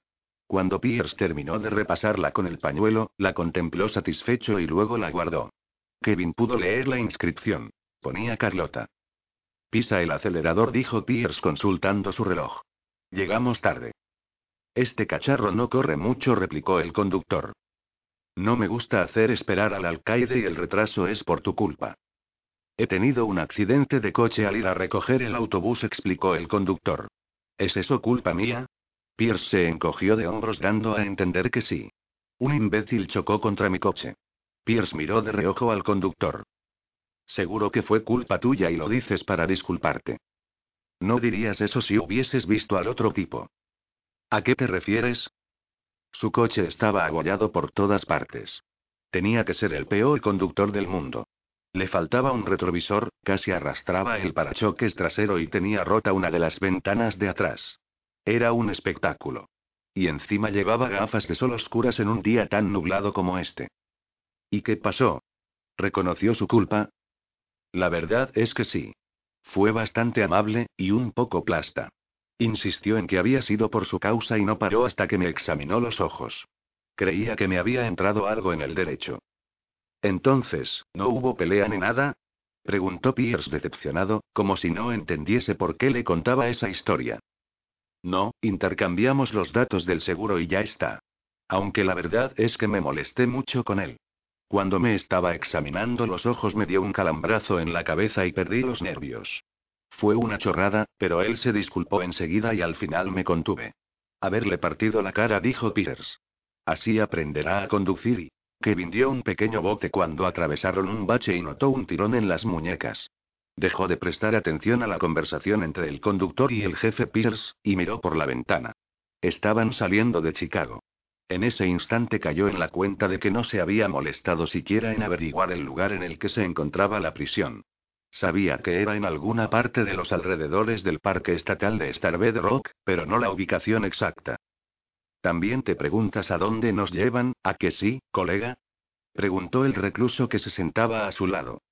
Cuando Pierce terminó de repasarla con el pañuelo, la contempló satisfecho y luego la guardó. Kevin pudo leer la inscripción. Ponía Carlota. Pisa el acelerador, dijo Pierce consultando su reloj. Llegamos tarde. Este cacharro no corre mucho, replicó el conductor. No me gusta hacer esperar al alcaide y el retraso es por tu culpa. He tenido un accidente de coche al ir a recoger el autobús, explicó el conductor. ¿Es eso culpa mía? Pierce se encogió de hombros dando a entender que sí. Un imbécil chocó contra mi coche. Pierce miró de reojo al conductor. Seguro que fue culpa tuya y lo dices para disculparte. No dirías eso si hubieses visto al otro tipo. ¿A qué te refieres? Su coche estaba agollado por todas partes. Tenía que ser el peor conductor del mundo. Le faltaba un retrovisor, casi arrastraba el parachoques trasero y tenía rota una de las ventanas de atrás. Era un espectáculo. Y encima llevaba gafas de sol oscuras en un día tan nublado como este. ¿Y qué pasó? ¿Reconoció su culpa? La verdad es que sí. Fue bastante amable, y un poco plasta. Insistió en que había sido por su causa y no paró hasta que me examinó los ojos. Creía que me había entrado algo en el derecho. Entonces, ¿no hubo pelea ni nada? Preguntó Pierce decepcionado, como si no entendiese por qué le contaba esa historia. No, intercambiamos los datos del seguro y ya está. Aunque la verdad es que me molesté mucho con él. Cuando me estaba examinando los ojos me dio un calambrazo en la cabeza y perdí los nervios. Fue una chorrada, pero él se disculpó enseguida y al final me contuve. Haberle partido la cara, dijo Peters. Así aprenderá a conducir y... Kevin dio un pequeño bote cuando atravesaron un bache y notó un tirón en las muñecas. Dejó de prestar atención a la conversación entre el conductor y el jefe Pierce, y miró por la ventana. Estaban saliendo de Chicago. En ese instante cayó en la cuenta de que no se había molestado siquiera en averiguar el lugar en el que se encontraba la prisión. Sabía que era en alguna parte de los alrededores del Parque Estatal de Starbed Rock, pero no la ubicación exacta. ¿También te preguntas a dónde nos llevan, a que sí, colega? preguntó el recluso que se sentaba a su lado.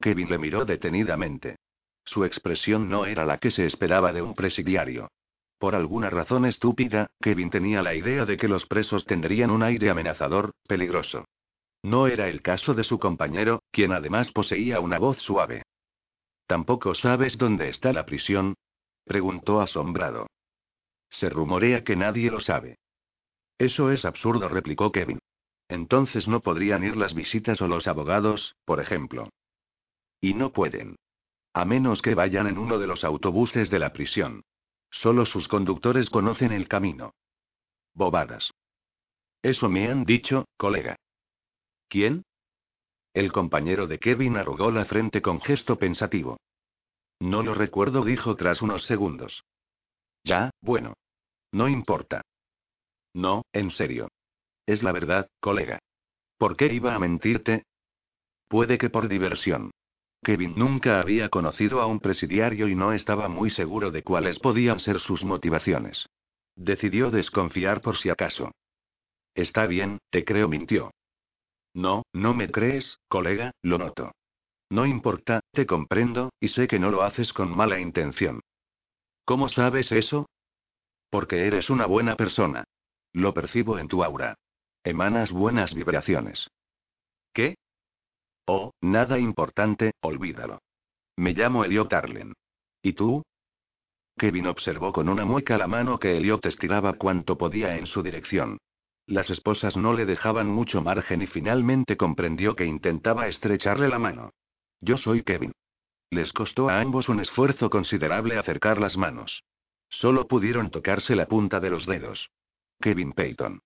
Kevin le miró detenidamente. Su expresión no era la que se esperaba de un presidiario. Por alguna razón estúpida, Kevin tenía la idea de que los presos tendrían un aire amenazador, peligroso. No era el caso de su compañero, quien además poseía una voz suave. ¿Tampoco sabes dónde está la prisión? preguntó asombrado. Se rumorea que nadie lo sabe. Eso es absurdo, replicó Kevin. Entonces no podrían ir las visitas o los abogados, por ejemplo. Y no pueden. A menos que vayan en uno de los autobuses de la prisión. Solo sus conductores conocen el camino. Bobadas. Eso me han dicho, colega. ¿Quién? El compañero de Kevin arrugó la frente con gesto pensativo. No lo recuerdo, dijo tras unos segundos. Ya, bueno. No importa. No, en serio. Es la verdad, colega. ¿Por qué iba a mentirte? Puede que por diversión. Kevin nunca había conocido a un presidiario y no estaba muy seguro de cuáles podían ser sus motivaciones. Decidió desconfiar por si acaso. Está bien, te creo, mintió. No, no me crees, colega, lo noto. No importa, te comprendo, y sé que no lo haces con mala intención. ¿Cómo sabes eso? Porque eres una buena persona. Lo percibo en tu aura. Emanas buenas vibraciones. ¿Qué? Oh, nada importante, olvídalo. Me llamo Elliot Arlen. ¿Y tú? Kevin observó con una mueca la mano que Elliot estiraba cuanto podía en su dirección. Las esposas no le dejaban mucho margen y finalmente comprendió que intentaba estrecharle la mano. Yo soy Kevin. Les costó a ambos un esfuerzo considerable acercar las manos. Solo pudieron tocarse la punta de los dedos. Kevin Peyton.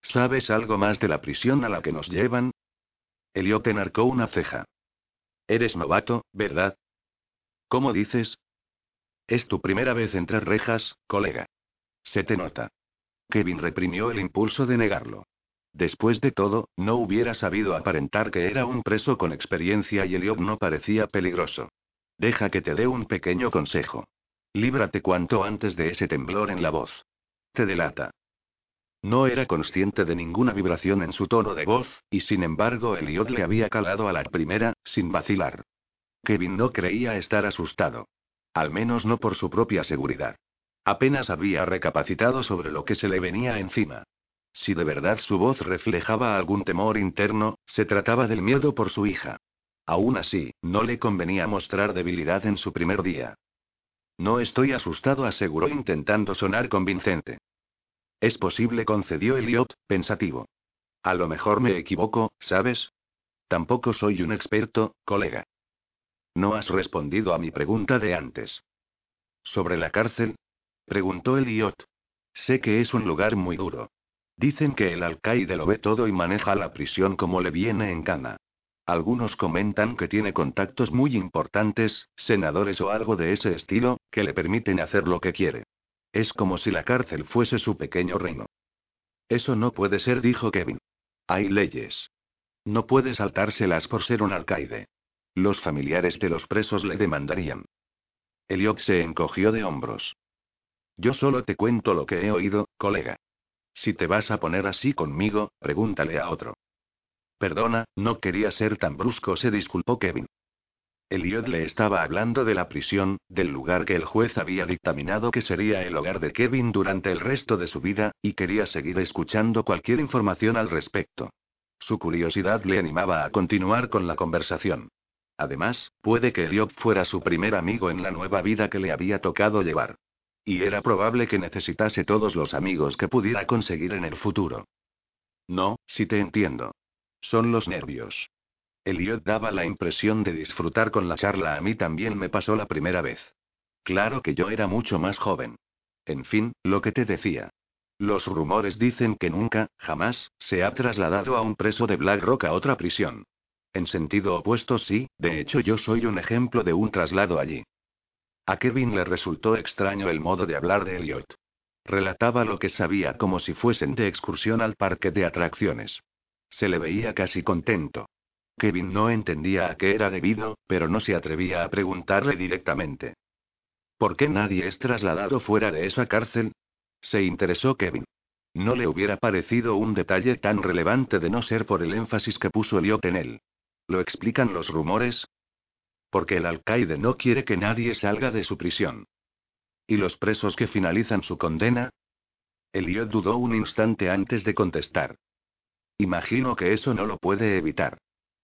¿Sabes algo más de la prisión a la que nos llevan? Elliot enarcó una ceja. Eres novato, ¿verdad? ¿Cómo dices? Es tu primera vez entre rejas, colega. Se te nota. Kevin reprimió el impulso de negarlo. Después de todo, no hubiera sabido aparentar que era un preso con experiencia y Elliot no parecía peligroso. Deja que te dé un pequeño consejo. Líbrate cuanto antes de ese temblor en la voz. Te delata. No era consciente de ninguna vibración en su tono de voz, y sin embargo Elliot le había calado a la primera, sin vacilar. Kevin no creía estar asustado. Al menos no por su propia seguridad. Apenas había recapacitado sobre lo que se le venía encima. Si de verdad su voz reflejaba algún temor interno, se trataba del miedo por su hija. Aún así, no le convenía mostrar debilidad en su primer día. No estoy asustado, aseguró intentando sonar convincente. Es posible, concedió Elliot, pensativo. A lo mejor me equivoco, ¿sabes? Tampoco soy un experto, colega. No has respondido a mi pregunta de antes. ¿Sobre la cárcel? Preguntó Elliot. Sé que es un lugar muy duro. Dicen que el alcaide lo ve todo y maneja la prisión como le viene en gana. Algunos comentan que tiene contactos muy importantes, senadores o algo de ese estilo, que le permiten hacer lo que quiere. Es como si la cárcel fuese su pequeño reino. Eso no puede ser, dijo Kevin. Hay leyes. No puede saltárselas por ser un alcaide. Los familiares de los presos le demandarían. Elliot se encogió de hombros. Yo solo te cuento lo que he oído, colega. Si te vas a poner así conmigo, pregúntale a otro. Perdona, no quería ser tan brusco, se disculpó Kevin. Elliot le estaba hablando de la prisión, del lugar que el juez había dictaminado que sería el hogar de Kevin durante el resto de su vida, y quería seguir escuchando cualquier información al respecto. Su curiosidad le animaba a continuar con la conversación. Además, puede que Elliot fuera su primer amigo en la nueva vida que le había tocado llevar. Y era probable que necesitase todos los amigos que pudiera conseguir en el futuro. No, si te entiendo. Son los nervios. Elliot daba la impresión de disfrutar con la charla. A mí también me pasó la primera vez. Claro que yo era mucho más joven. En fin, lo que te decía. Los rumores dicen que nunca, jamás, se ha trasladado a un preso de Black Rock a otra prisión. En sentido opuesto sí, de hecho yo soy un ejemplo de un traslado allí. A Kevin le resultó extraño el modo de hablar de Elliot. Relataba lo que sabía como si fuesen de excursión al parque de atracciones. Se le veía casi contento. Kevin no entendía a qué era debido, pero no se atrevía a preguntarle directamente. ¿Por qué nadie es trasladado fuera de esa cárcel? Se interesó Kevin. No le hubiera parecido un detalle tan relevante de no ser por el énfasis que puso Elliot en él. ¿Lo explican los rumores? Porque el alcaide no quiere que nadie salga de su prisión. ¿Y los presos que finalizan su condena? Elliot dudó un instante antes de contestar. Imagino que eso no lo puede evitar.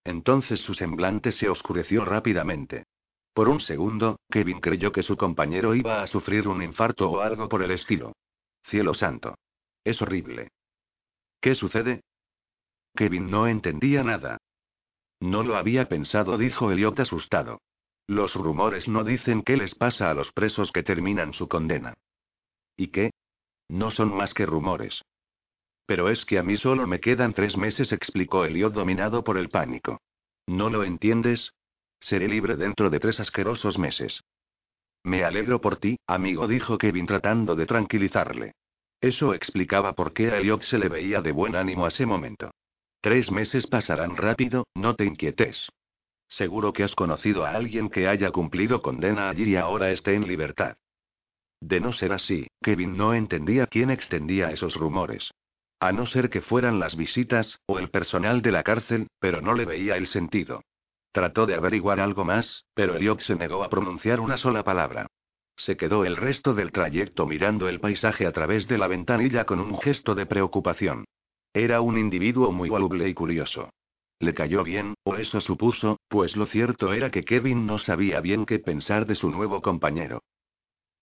Entonces su semblante se oscureció rápidamente. Por un segundo, Kevin creyó que su compañero iba a sufrir un infarto o algo por el estilo. Cielo santo. Es horrible. ¿Qué sucede? Kevin no entendía nada. No lo había pensado, dijo Elliot asustado. Los rumores no dicen qué les pasa a los presos que terminan su condena. ¿Y qué? No son más que rumores. Pero es que a mí solo me quedan tres meses, explicó Elliot dominado por el pánico. ¿No lo entiendes? Seré libre dentro de tres asquerosos meses. Me alegro por ti, amigo, dijo Kevin tratando de tranquilizarle. Eso explicaba por qué a Elliot se le veía de buen ánimo a ese momento. Tres meses pasarán rápido, no te inquietes. Seguro que has conocido a alguien que haya cumplido condena allí y ahora esté en libertad. De no ser así, Kevin no entendía quién extendía esos rumores. A no ser que fueran las visitas, o el personal de la cárcel, pero no le veía el sentido. Trató de averiguar algo más, pero Elliot se negó a pronunciar una sola palabra. Se quedó el resto del trayecto mirando el paisaje a través de la ventanilla con un gesto de preocupación. Era un individuo muy voluble y curioso. Le cayó bien, o eso supuso, pues lo cierto era que Kevin no sabía bien qué pensar de su nuevo compañero.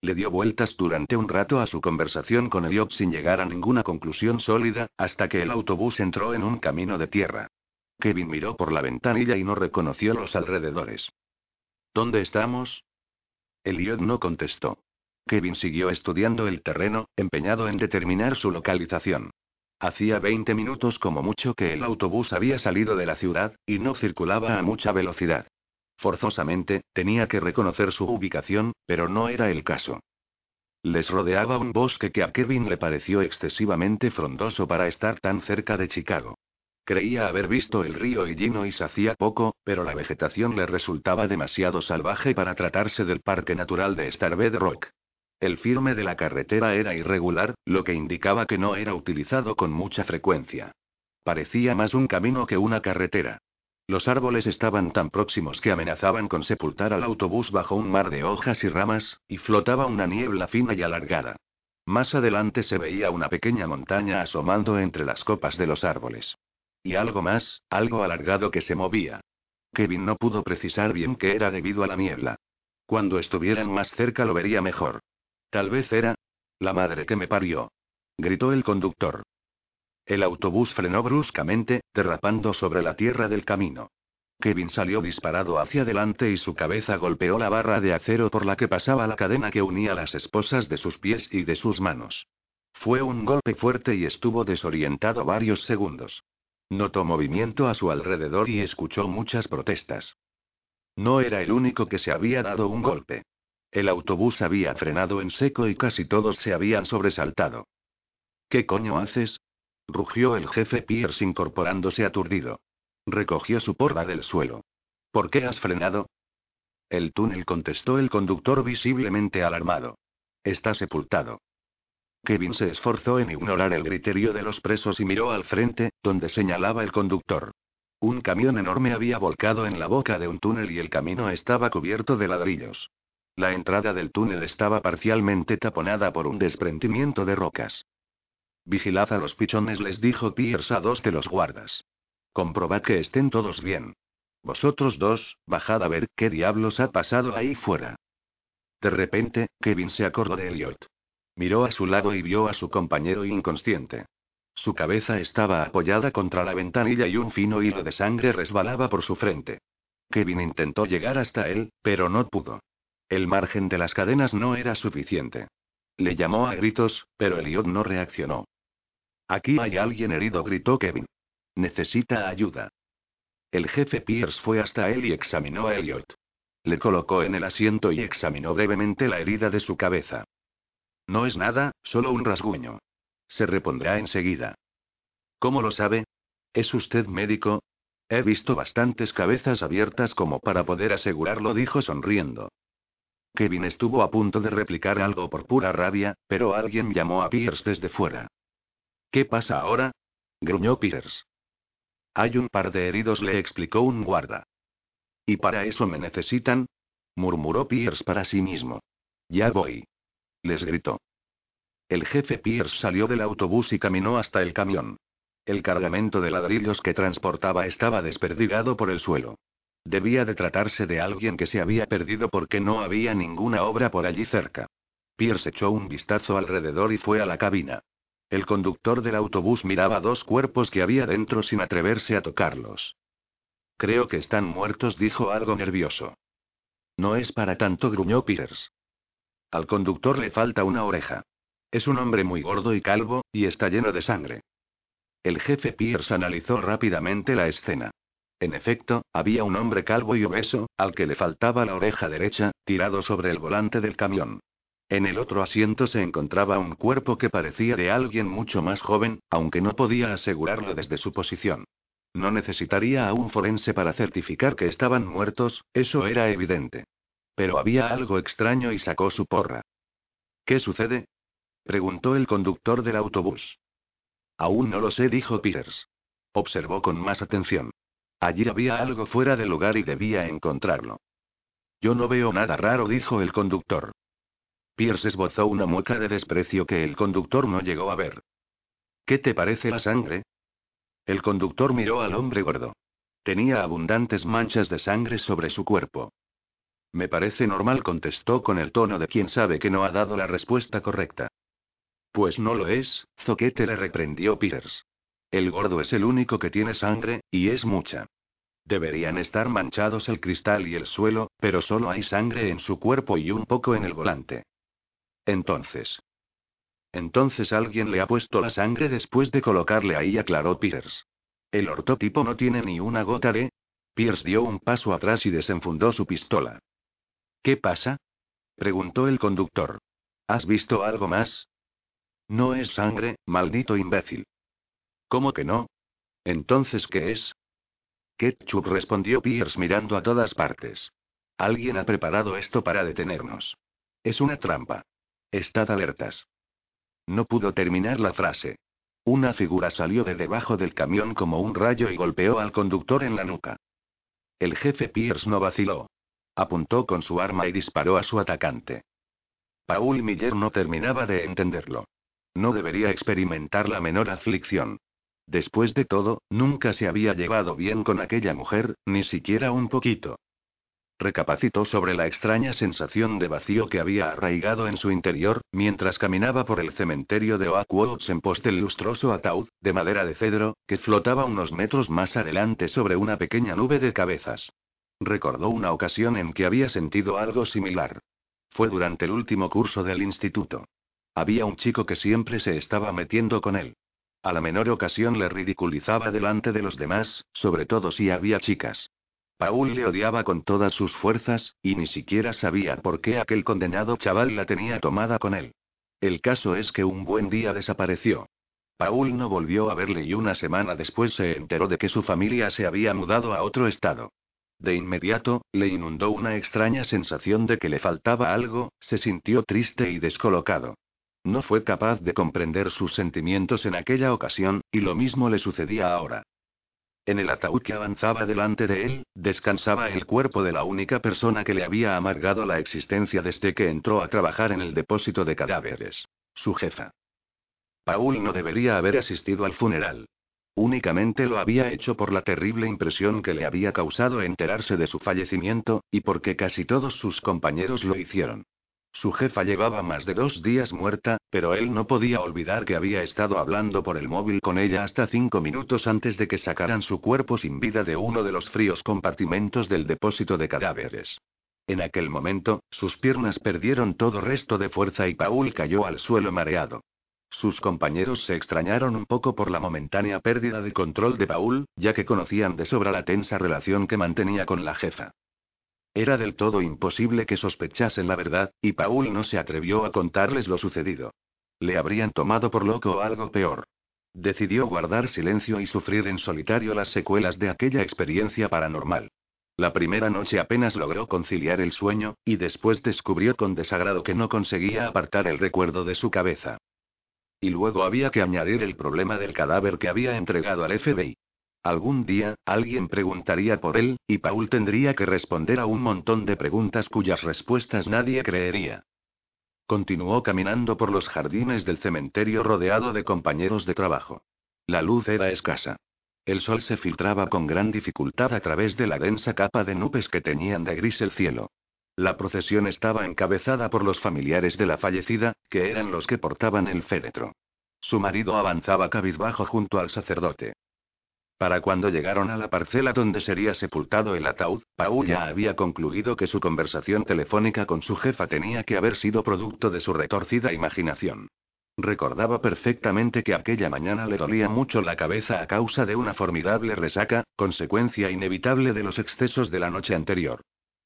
Le dio vueltas durante un rato a su conversación con Elliot sin llegar a ninguna conclusión sólida, hasta que el autobús entró en un camino de tierra. Kevin miró por la ventanilla y no reconoció los alrededores. ¿Dónde estamos? Elliot no contestó. Kevin siguió estudiando el terreno, empeñado en determinar su localización. Hacía 20 minutos como mucho que el autobús había salido de la ciudad, y no circulaba a mucha velocidad. Forzosamente, tenía que reconocer su ubicación, pero no era el caso. Les rodeaba un bosque que a Kevin le pareció excesivamente frondoso para estar tan cerca de Chicago. Creía haber visto el río Illinois hacía poco, pero la vegetación le resultaba demasiado salvaje para tratarse del Parque Natural de Starbed Rock. El firme de la carretera era irregular, lo que indicaba que no era utilizado con mucha frecuencia. Parecía más un camino que una carretera. Los árboles estaban tan próximos que amenazaban con sepultar al autobús bajo un mar de hojas y ramas, y flotaba una niebla fina y alargada. Más adelante se veía una pequeña montaña asomando entre las copas de los árboles. Y algo más, algo alargado que se movía. Kevin no pudo precisar bien qué era debido a la niebla. Cuando estuvieran más cerca lo vería mejor. Tal vez era. La madre que me parió. Gritó el conductor. El autobús frenó bruscamente, derrapando sobre la tierra del camino. Kevin salió disparado hacia adelante y su cabeza golpeó la barra de acero por la que pasaba la cadena que unía las esposas de sus pies y de sus manos. Fue un golpe fuerte y estuvo desorientado varios segundos. Notó movimiento a su alrededor y escuchó muchas protestas. No era el único que se había dado un golpe. El autobús había frenado en seco y casi todos se habían sobresaltado. ¿Qué coño haces? Rugió el jefe Pierce incorporándose aturdido. Recogió su porra del suelo. ¿Por qué has frenado? El túnel contestó el conductor visiblemente alarmado. Está sepultado. Kevin se esforzó en ignorar el griterío de los presos y miró al frente, donde señalaba el conductor. Un camión enorme había volcado en la boca de un túnel y el camino estaba cubierto de ladrillos. La entrada del túnel estaba parcialmente taponada por un desprendimiento de rocas. Vigilad a los pichones, les dijo Pierce a dos de los guardas. Comprobad que estén todos bien. Vosotros dos, bajad a ver qué diablos ha pasado ahí fuera. De repente, Kevin se acordó de Elliot. Miró a su lado y vio a su compañero inconsciente. Su cabeza estaba apoyada contra la ventanilla y un fino hilo de sangre resbalaba por su frente. Kevin intentó llegar hasta él, pero no pudo. El margen de las cadenas no era suficiente. Le llamó a gritos, pero Elliot no reaccionó. Aquí hay alguien herido, gritó Kevin. Necesita ayuda. El jefe Pierce fue hasta él y examinó a Elliot. Le colocó en el asiento y examinó brevemente la herida de su cabeza. No es nada, solo un rasguño. Se repondrá enseguida. ¿Cómo lo sabe? ¿Es usted médico? He visto bastantes cabezas abiertas como para poder asegurarlo, dijo sonriendo. Kevin estuvo a punto de replicar algo por pura rabia, pero alguien llamó a Pierce desde fuera. ¿Qué pasa ahora? gruñó Pierce. Hay un par de heridos, le explicó un guarda. ¿Y para eso me necesitan? murmuró Pierce para sí mismo. Ya voy. les gritó. El jefe Pierce salió del autobús y caminó hasta el camión. El cargamento de ladrillos que transportaba estaba desperdigado por el suelo. Debía de tratarse de alguien que se había perdido porque no había ninguna obra por allí cerca. Pierce echó un vistazo alrededor y fue a la cabina. El conductor del autobús miraba dos cuerpos que había dentro sin atreverse a tocarlos. Creo que están muertos, dijo algo nervioso. No es para tanto, gruñó Pierce. Al conductor le falta una oreja. Es un hombre muy gordo y calvo, y está lleno de sangre. El jefe Pierce analizó rápidamente la escena. En efecto, había un hombre calvo y obeso, al que le faltaba la oreja derecha, tirado sobre el volante del camión. En el otro asiento se encontraba un cuerpo que parecía de alguien mucho más joven, aunque no podía asegurarlo desde su posición. No necesitaría a un forense para certificar que estaban muertos, eso era evidente. Pero había algo extraño y sacó su porra. ¿Qué sucede? preguntó el conductor del autobús. Aún no lo sé, dijo Peters. Observó con más atención. Allí había algo fuera de lugar y debía encontrarlo. Yo no veo nada raro, dijo el conductor. Pierce esbozó una mueca de desprecio que el conductor no llegó a ver. ¿Qué te parece la sangre? El conductor miró al hombre gordo. Tenía abundantes manchas de sangre sobre su cuerpo. Me parece normal, contestó con el tono de quien sabe que no ha dado la respuesta correcta. Pues no lo es, Zoquete le reprendió Peters. El gordo es el único que tiene sangre, y es mucha. Deberían estar manchados el cristal y el suelo, pero solo hay sangre en su cuerpo y un poco en el volante. Entonces. Entonces alguien le ha puesto la sangre después de colocarle ahí, aclaró Pierce. El ortotipo no tiene ni una gota de. Pierce dio un paso atrás y desenfundó su pistola. ¿Qué pasa? preguntó el conductor. ¿Has visto algo más? No es sangre, maldito imbécil. ¿Cómo que no? Entonces, ¿qué es? Ketchup respondió Pierce mirando a todas partes. Alguien ha preparado esto para detenernos. Es una trampa. Estad alertas. No pudo terminar la frase. Una figura salió de debajo del camión como un rayo y golpeó al conductor en la nuca. El jefe Pierce no vaciló. Apuntó con su arma y disparó a su atacante. Paul Miller no terminaba de entenderlo. No debería experimentar la menor aflicción. Después de todo, nunca se había llevado bien con aquella mujer, ni siquiera un poquito. Recapacitó sobre la extraña sensación de vacío que había arraigado en su interior, mientras caminaba por el cementerio de Oakwoods en pos del lustroso ataúd, de madera de cedro, que flotaba unos metros más adelante sobre una pequeña nube de cabezas. Recordó una ocasión en que había sentido algo similar. Fue durante el último curso del instituto. Había un chico que siempre se estaba metiendo con él. A la menor ocasión le ridiculizaba delante de los demás, sobre todo si había chicas. Paul le odiaba con todas sus fuerzas, y ni siquiera sabía por qué aquel condenado chaval la tenía tomada con él. El caso es que un buen día desapareció. Paul no volvió a verle y una semana después se enteró de que su familia se había mudado a otro estado. De inmediato, le inundó una extraña sensación de que le faltaba algo, se sintió triste y descolocado. No fue capaz de comprender sus sentimientos en aquella ocasión, y lo mismo le sucedía ahora. En el ataúd que avanzaba delante de él, descansaba el cuerpo de la única persona que le había amargado la existencia desde que entró a trabajar en el depósito de cadáveres. Su jefa. Paul no debería haber asistido al funeral. Únicamente lo había hecho por la terrible impresión que le había causado enterarse de su fallecimiento, y porque casi todos sus compañeros lo hicieron. Su jefa llevaba más de dos días muerta, pero él no podía olvidar que había estado hablando por el móvil con ella hasta cinco minutos antes de que sacaran su cuerpo sin vida de uno de los fríos compartimentos del depósito de cadáveres. En aquel momento, sus piernas perdieron todo resto de fuerza y Paul cayó al suelo mareado. Sus compañeros se extrañaron un poco por la momentánea pérdida de control de Paul, ya que conocían de sobra la tensa relación que mantenía con la jefa. Era del todo imposible que sospechasen la verdad, y Paul no se atrevió a contarles lo sucedido. Le habrían tomado por loco o algo peor. Decidió guardar silencio y sufrir en solitario las secuelas de aquella experiencia paranormal. La primera noche apenas logró conciliar el sueño, y después descubrió con desagrado que no conseguía apartar el recuerdo de su cabeza. Y luego había que añadir el problema del cadáver que había entregado al FBI. Algún día, alguien preguntaría por él, y Paul tendría que responder a un montón de preguntas cuyas respuestas nadie creería. Continuó caminando por los jardines del cementerio rodeado de compañeros de trabajo. La luz era escasa. El sol se filtraba con gran dificultad a través de la densa capa de nubes que teñían de gris el cielo. La procesión estaba encabezada por los familiares de la fallecida, que eran los que portaban el féretro. Su marido avanzaba cabizbajo junto al sacerdote. Para cuando llegaron a la parcela donde sería sepultado el ataúd, Paul ya había concluido que su conversación telefónica con su jefa tenía que haber sido producto de su retorcida imaginación. Recordaba perfectamente que aquella mañana le dolía mucho la cabeza a causa de una formidable resaca, consecuencia inevitable de los excesos de la noche anterior.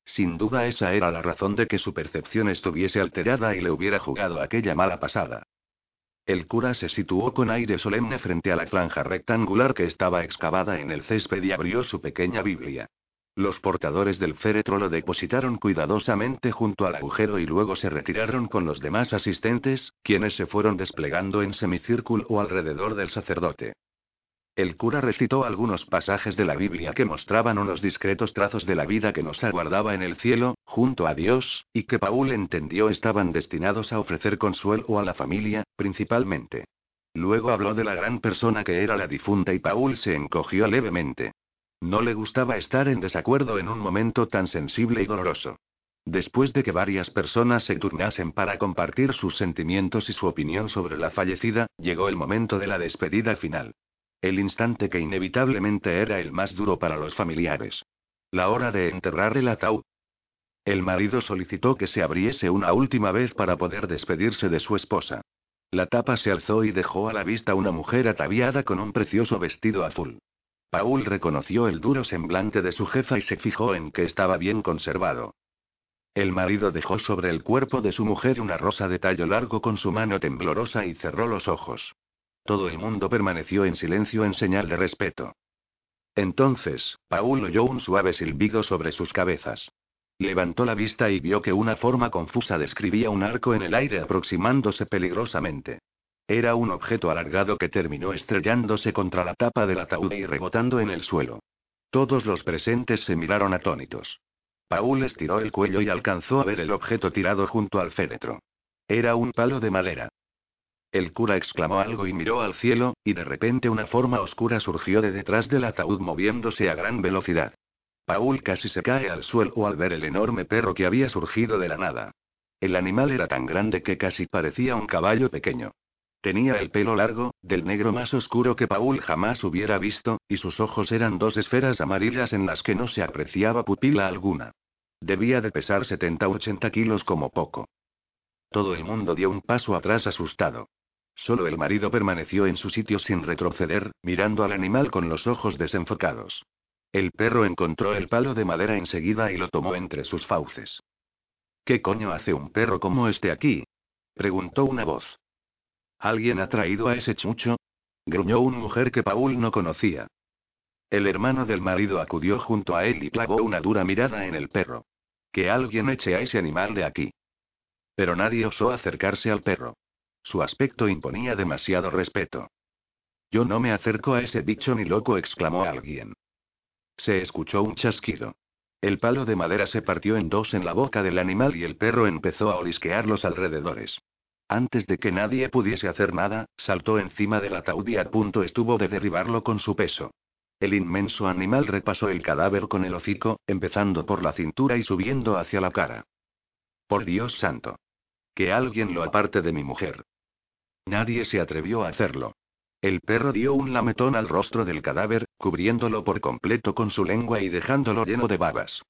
Sin duda esa era la razón de que su percepción estuviese alterada y le hubiera jugado aquella mala pasada. El cura se situó con aire solemne frente a la franja rectangular que estaba excavada en el césped y abrió su pequeña Biblia. Los portadores del féretro lo depositaron cuidadosamente junto al agujero y luego se retiraron con los demás asistentes, quienes se fueron desplegando en semicírculo alrededor del sacerdote. El cura recitó algunos pasajes de la Biblia que mostraban unos discretos trazos de la vida que nos aguardaba en el cielo, junto a Dios, y que Paul entendió estaban destinados a ofrecer consuelo a la familia, principalmente. Luego habló de la gran persona que era la difunta y Paul se encogió levemente. No le gustaba estar en desacuerdo en un momento tan sensible y doloroso. Después de que varias personas se turnasen para compartir sus sentimientos y su opinión sobre la fallecida, llegó el momento de la despedida final. El instante que inevitablemente era el más duro para los familiares. La hora de enterrar el ataúd. El marido solicitó que se abriese una última vez para poder despedirse de su esposa. La tapa se alzó y dejó a la vista una mujer ataviada con un precioso vestido azul. Paul reconoció el duro semblante de su jefa y se fijó en que estaba bien conservado. El marido dejó sobre el cuerpo de su mujer una rosa de tallo largo con su mano temblorosa y cerró los ojos. Todo el mundo permaneció en silencio en señal de respeto. Entonces, Paul oyó un suave silbido sobre sus cabezas. Levantó la vista y vio que una forma confusa describía un arco en el aire aproximándose peligrosamente. Era un objeto alargado que terminó estrellándose contra la tapa del ataúd y rebotando en el suelo. Todos los presentes se miraron atónitos. Paul estiró el cuello y alcanzó a ver el objeto tirado junto al féretro. Era un palo de madera. El cura exclamó algo y miró al cielo, y de repente una forma oscura surgió de detrás del ataúd moviéndose a gran velocidad. Paul casi se cae al suelo al ver el enorme perro que había surgido de la nada. El animal era tan grande que casi parecía un caballo pequeño. Tenía el pelo largo, del negro más oscuro que Paul jamás hubiera visto, y sus ojos eran dos esferas amarillas en las que no se apreciaba pupila alguna. Debía de pesar 70-80 kilos como poco. Todo el mundo dio un paso atrás asustado. Solo el marido permaneció en su sitio sin retroceder, mirando al animal con los ojos desenfocados. El perro encontró el palo de madera enseguida y lo tomó entre sus fauces. ¿Qué coño hace un perro como este aquí? preguntó una voz. ¿Alguien ha traído a ese chucho? gruñó una mujer que Paul no conocía. El hermano del marido acudió junto a él y clavó una dura mirada en el perro. Que alguien eche a ese animal de aquí. Pero nadie osó acercarse al perro. Su aspecto imponía demasiado respeto. Yo no me acerco a ese bicho ni loco, exclamó alguien. Se escuchó un chasquido. El palo de madera se partió en dos en la boca del animal y el perro empezó a olisquear los alrededores. Antes de que nadie pudiese hacer nada, saltó encima del ataúd y a punto estuvo de derribarlo con su peso. El inmenso animal repasó el cadáver con el hocico, empezando por la cintura y subiendo hacia la cara. Por Dios santo. Que alguien lo aparte de mi mujer. Nadie se atrevió a hacerlo. El perro dio un lametón al rostro del cadáver, cubriéndolo por completo con su lengua y dejándolo lleno de babas.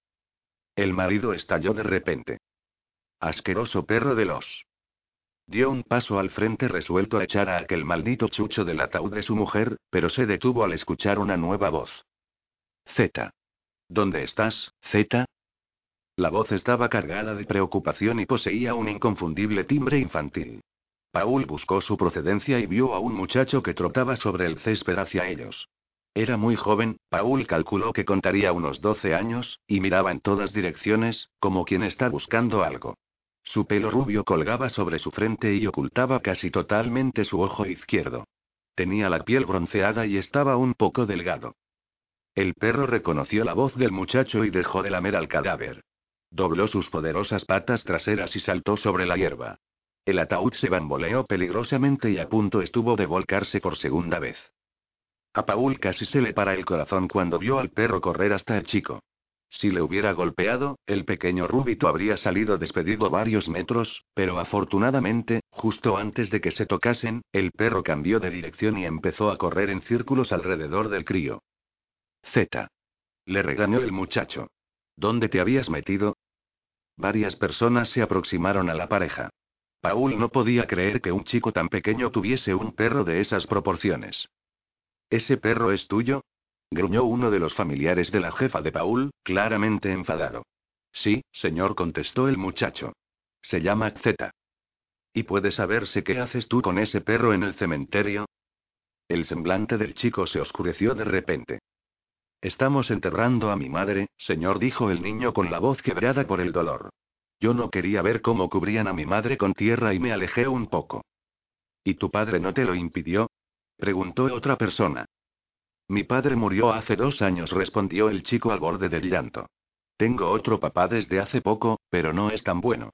El marido estalló de repente. Asqueroso perro de los. Dio un paso al frente resuelto a echar a aquel maldito chucho del ataúd de su mujer, pero se detuvo al escuchar una nueva voz. Z. ¿Dónde estás, Z? La voz estaba cargada de preocupación y poseía un inconfundible timbre infantil. Paul buscó su procedencia y vio a un muchacho que trotaba sobre el césped hacia ellos. Era muy joven, Paul calculó que contaría unos 12 años, y miraba en todas direcciones, como quien está buscando algo. Su pelo rubio colgaba sobre su frente y ocultaba casi totalmente su ojo izquierdo. Tenía la piel bronceada y estaba un poco delgado. El perro reconoció la voz del muchacho y dejó de lamer al cadáver. Dobló sus poderosas patas traseras y saltó sobre la hierba. El ataúd se bamboleó peligrosamente y a punto estuvo de volcarse por segunda vez. A Paul casi se le para el corazón cuando vio al perro correr hasta el chico. Si le hubiera golpeado, el pequeño Rúbito habría salido despedido varios metros, pero afortunadamente, justo antes de que se tocasen, el perro cambió de dirección y empezó a correr en círculos alrededor del crío. Z. Le regañó el muchacho. ¿Dónde te habías metido? Varias personas se aproximaron a la pareja. Paul no podía creer que un chico tan pequeño tuviese un perro de esas proporciones. ¿Ese perro es tuyo? gruñó uno de los familiares de la jefa de Paul, claramente enfadado. Sí, señor, contestó el muchacho. Se llama Z. ¿Y puede saberse qué haces tú con ese perro en el cementerio? El semblante del chico se oscureció de repente. Estamos enterrando a mi madre, señor, dijo el niño con la voz quebrada por el dolor. Yo no quería ver cómo cubrían a mi madre con tierra y me alejé un poco. ¿Y tu padre no te lo impidió? preguntó otra persona. Mi padre murió hace dos años, respondió el chico al borde del llanto. Tengo otro papá desde hace poco, pero no es tan bueno.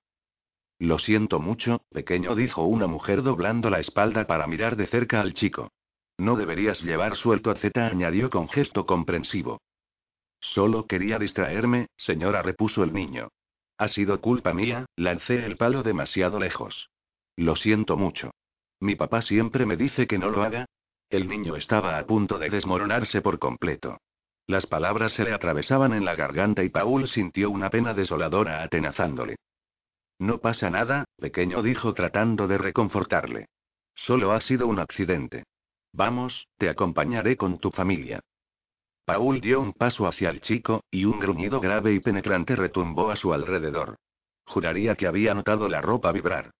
Lo siento mucho, pequeño, dijo una mujer doblando la espalda para mirar de cerca al chico. No deberías llevar suelto a Z, añadió con gesto comprensivo. Solo quería distraerme, señora, repuso el niño. Ha sido culpa mía, lancé el palo demasiado lejos. Lo siento mucho. Mi papá siempre me dice que no lo haga, el niño estaba a punto de desmoronarse por completo. Las palabras se le atravesaban en la garganta y Paul sintió una pena desoladora atenazándole. No pasa nada, pequeño dijo tratando de reconfortarle. Solo ha sido un accidente. Vamos, te acompañaré con tu familia. Paul dio un paso hacia el chico, y un gruñido grave y penetrante retumbó a su alrededor. Juraría que había notado la ropa vibrar.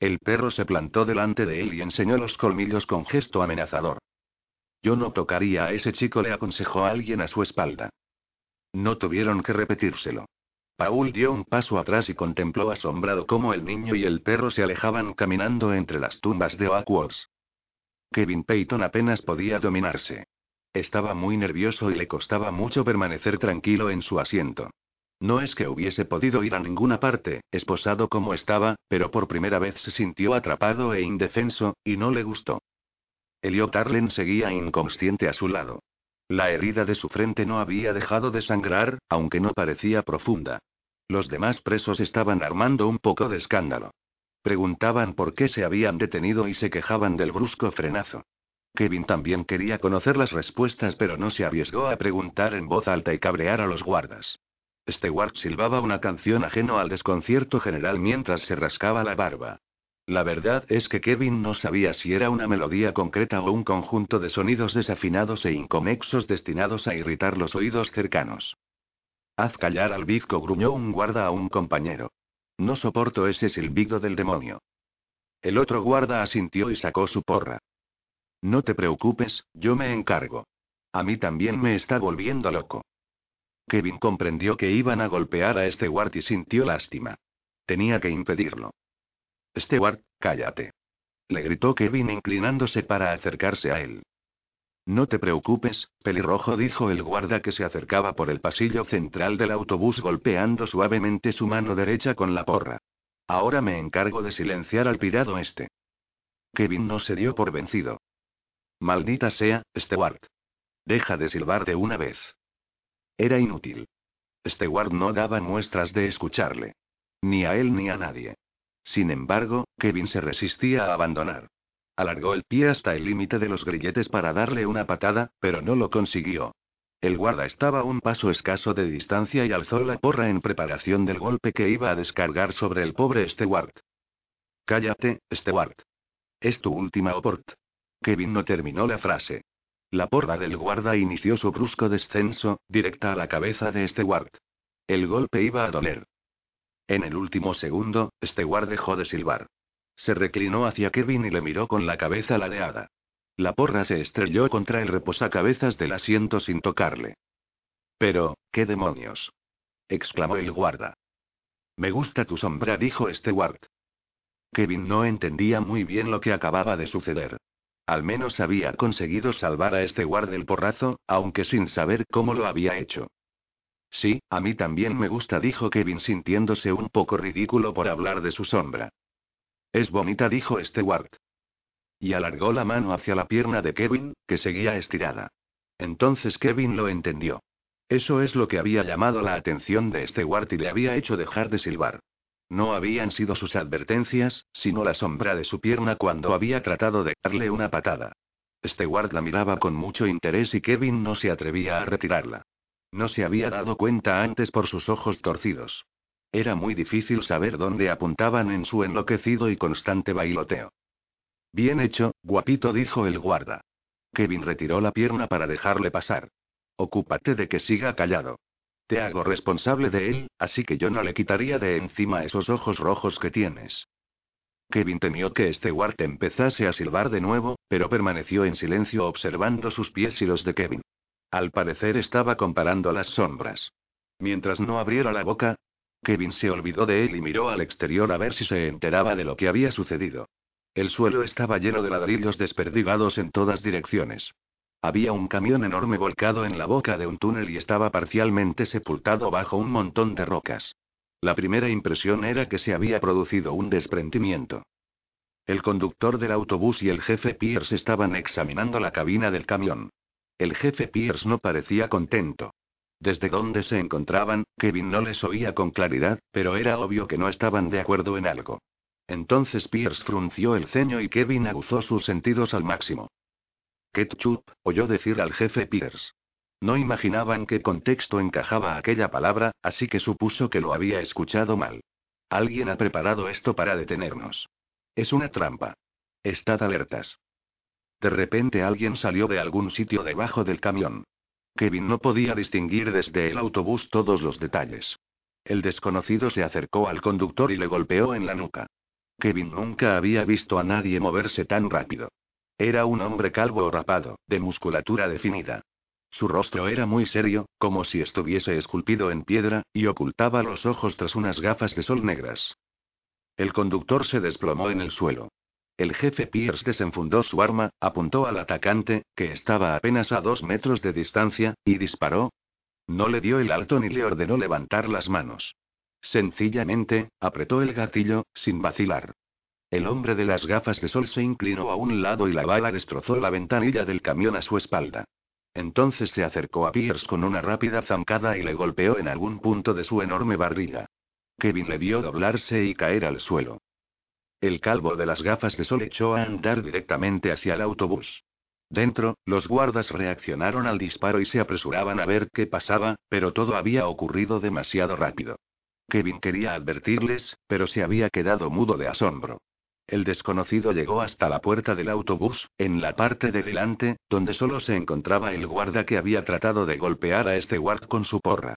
El perro se plantó delante de él y enseñó los colmillos con gesto amenazador. Yo no tocaría a ese chico, le aconsejó alguien a su espalda. No tuvieron que repetírselo. Paul dio un paso atrás y contempló asombrado cómo el niño y el perro se alejaban caminando entre las tumbas de Oakwood. Kevin Peyton apenas podía dominarse. Estaba muy nervioso y le costaba mucho permanecer tranquilo en su asiento. No es que hubiese podido ir a ninguna parte, esposado como estaba, pero por primera vez se sintió atrapado e indefenso, y no le gustó. Elliot Arlen seguía inconsciente a su lado. La herida de su frente no había dejado de sangrar, aunque no parecía profunda. Los demás presos estaban armando un poco de escándalo. Preguntaban por qué se habían detenido y se quejaban del brusco frenazo. Kevin también quería conocer las respuestas, pero no se arriesgó a preguntar en voz alta y cabrear a los guardas. Stewart silbaba una canción ajeno al desconcierto general mientras se rascaba la barba. La verdad es que Kevin no sabía si era una melodía concreta o un conjunto de sonidos desafinados e inconexos destinados a irritar los oídos cercanos. Haz callar al bizco, gruñó un guarda a un compañero. No soporto ese silbido del demonio. El otro guarda asintió y sacó su porra. No te preocupes, yo me encargo. A mí también me está volviendo loco. Kevin comprendió que iban a golpear a Stewart y sintió lástima. Tenía que impedirlo. Stewart, cállate. Le gritó Kevin inclinándose para acercarse a él. No te preocupes, pelirrojo, dijo el guarda que se acercaba por el pasillo central del autobús golpeando suavemente su mano derecha con la porra. Ahora me encargo de silenciar al pirado este. Kevin no se dio por vencido. Maldita sea, Stewart. Deja de silbar de una vez. Era inútil. Stewart no daba muestras de escucharle. Ni a él ni a nadie. Sin embargo, Kevin se resistía a abandonar. Alargó el pie hasta el límite de los grilletes para darle una patada, pero no lo consiguió. El guarda estaba a un paso escaso de distancia y alzó la porra en preparación del golpe que iba a descargar sobre el pobre Stewart. Cállate, Stewart. Es tu última oport. Kevin no terminó la frase. La porra del guarda inició su brusco descenso, directa a la cabeza de Stewart. El golpe iba a doler. En el último segundo, Stewart dejó de silbar. Se reclinó hacia Kevin y le miró con la cabeza ladeada. La porra se estrelló contra el reposacabezas del asiento sin tocarle. Pero, ¿qué demonios? exclamó el guarda. Me gusta tu sombra, dijo Stewart. Kevin no entendía muy bien lo que acababa de suceder. Al menos había conseguido salvar a este guarda del porrazo, aunque sin saber cómo lo había hecho. Sí, a mí también me gusta, dijo Kevin sintiéndose un poco ridículo por hablar de su sombra. Es bonita, dijo Stewart. Y alargó la mano hacia la pierna de Kevin, que seguía estirada. Entonces Kevin lo entendió. Eso es lo que había llamado la atención de Stewart y le había hecho dejar de silbar. No habían sido sus advertencias, sino la sombra de su pierna cuando había tratado de darle una patada. Stewart la miraba con mucho interés y Kevin no se atrevía a retirarla. No se había dado cuenta antes por sus ojos torcidos. Era muy difícil saber dónde apuntaban en su enloquecido y constante bailoteo. Bien hecho, guapito, dijo el guarda. Kevin retiró la pierna para dejarle pasar. Ocúpate de que siga callado. Te hago responsable de él, así que yo no le quitaría de encima esos ojos rojos que tienes. Kevin temió que guarda empezase a silbar de nuevo, pero permaneció en silencio observando sus pies y los de Kevin. Al parecer estaba comparando las sombras. Mientras no abriera la boca, Kevin se olvidó de él y miró al exterior a ver si se enteraba de lo que había sucedido. El suelo estaba lleno de ladrillos desperdigados en todas direcciones. Había un camión enorme volcado en la boca de un túnel y estaba parcialmente sepultado bajo un montón de rocas. La primera impresión era que se había producido un desprendimiento. El conductor del autobús y el jefe Pierce estaban examinando la cabina del camión. El jefe Pierce no parecía contento. Desde donde se encontraban, Kevin no les oía con claridad, pero era obvio que no estaban de acuerdo en algo. Entonces Pierce frunció el ceño y Kevin aguzó sus sentidos al máximo. Ketchup, oyó decir al jefe Pierce. No imaginaba en qué contexto encajaba aquella palabra, así que supuso que lo había escuchado mal. Alguien ha preparado esto para detenernos. Es una trampa. Estad alertas. De repente alguien salió de algún sitio debajo del camión. Kevin no podía distinguir desde el autobús todos los detalles. El desconocido se acercó al conductor y le golpeó en la nuca. Kevin nunca había visto a nadie moverse tan rápido. Era un hombre calvo o rapado, de musculatura definida. Su rostro era muy serio, como si estuviese esculpido en piedra, y ocultaba los ojos tras unas gafas de sol negras. El conductor se desplomó en el suelo. El jefe Pierce desenfundó su arma, apuntó al atacante, que estaba apenas a dos metros de distancia, y disparó. No le dio el alto ni le ordenó levantar las manos. Sencillamente, apretó el gatillo, sin vacilar. El hombre de las gafas de sol se inclinó a un lado y la bala destrozó la ventanilla del camión a su espalda. Entonces se acercó a Pierce con una rápida zancada y le golpeó en algún punto de su enorme barriga. Kevin le vio doblarse y caer al suelo. El calvo de las gafas de sol echó a andar directamente hacia el autobús. Dentro, los guardas reaccionaron al disparo y se apresuraban a ver qué pasaba, pero todo había ocurrido demasiado rápido. Kevin quería advertirles, pero se había quedado mudo de asombro. El desconocido llegó hasta la puerta del autobús, en la parte de delante, donde solo se encontraba el guarda que había tratado de golpear a este guard con su porra.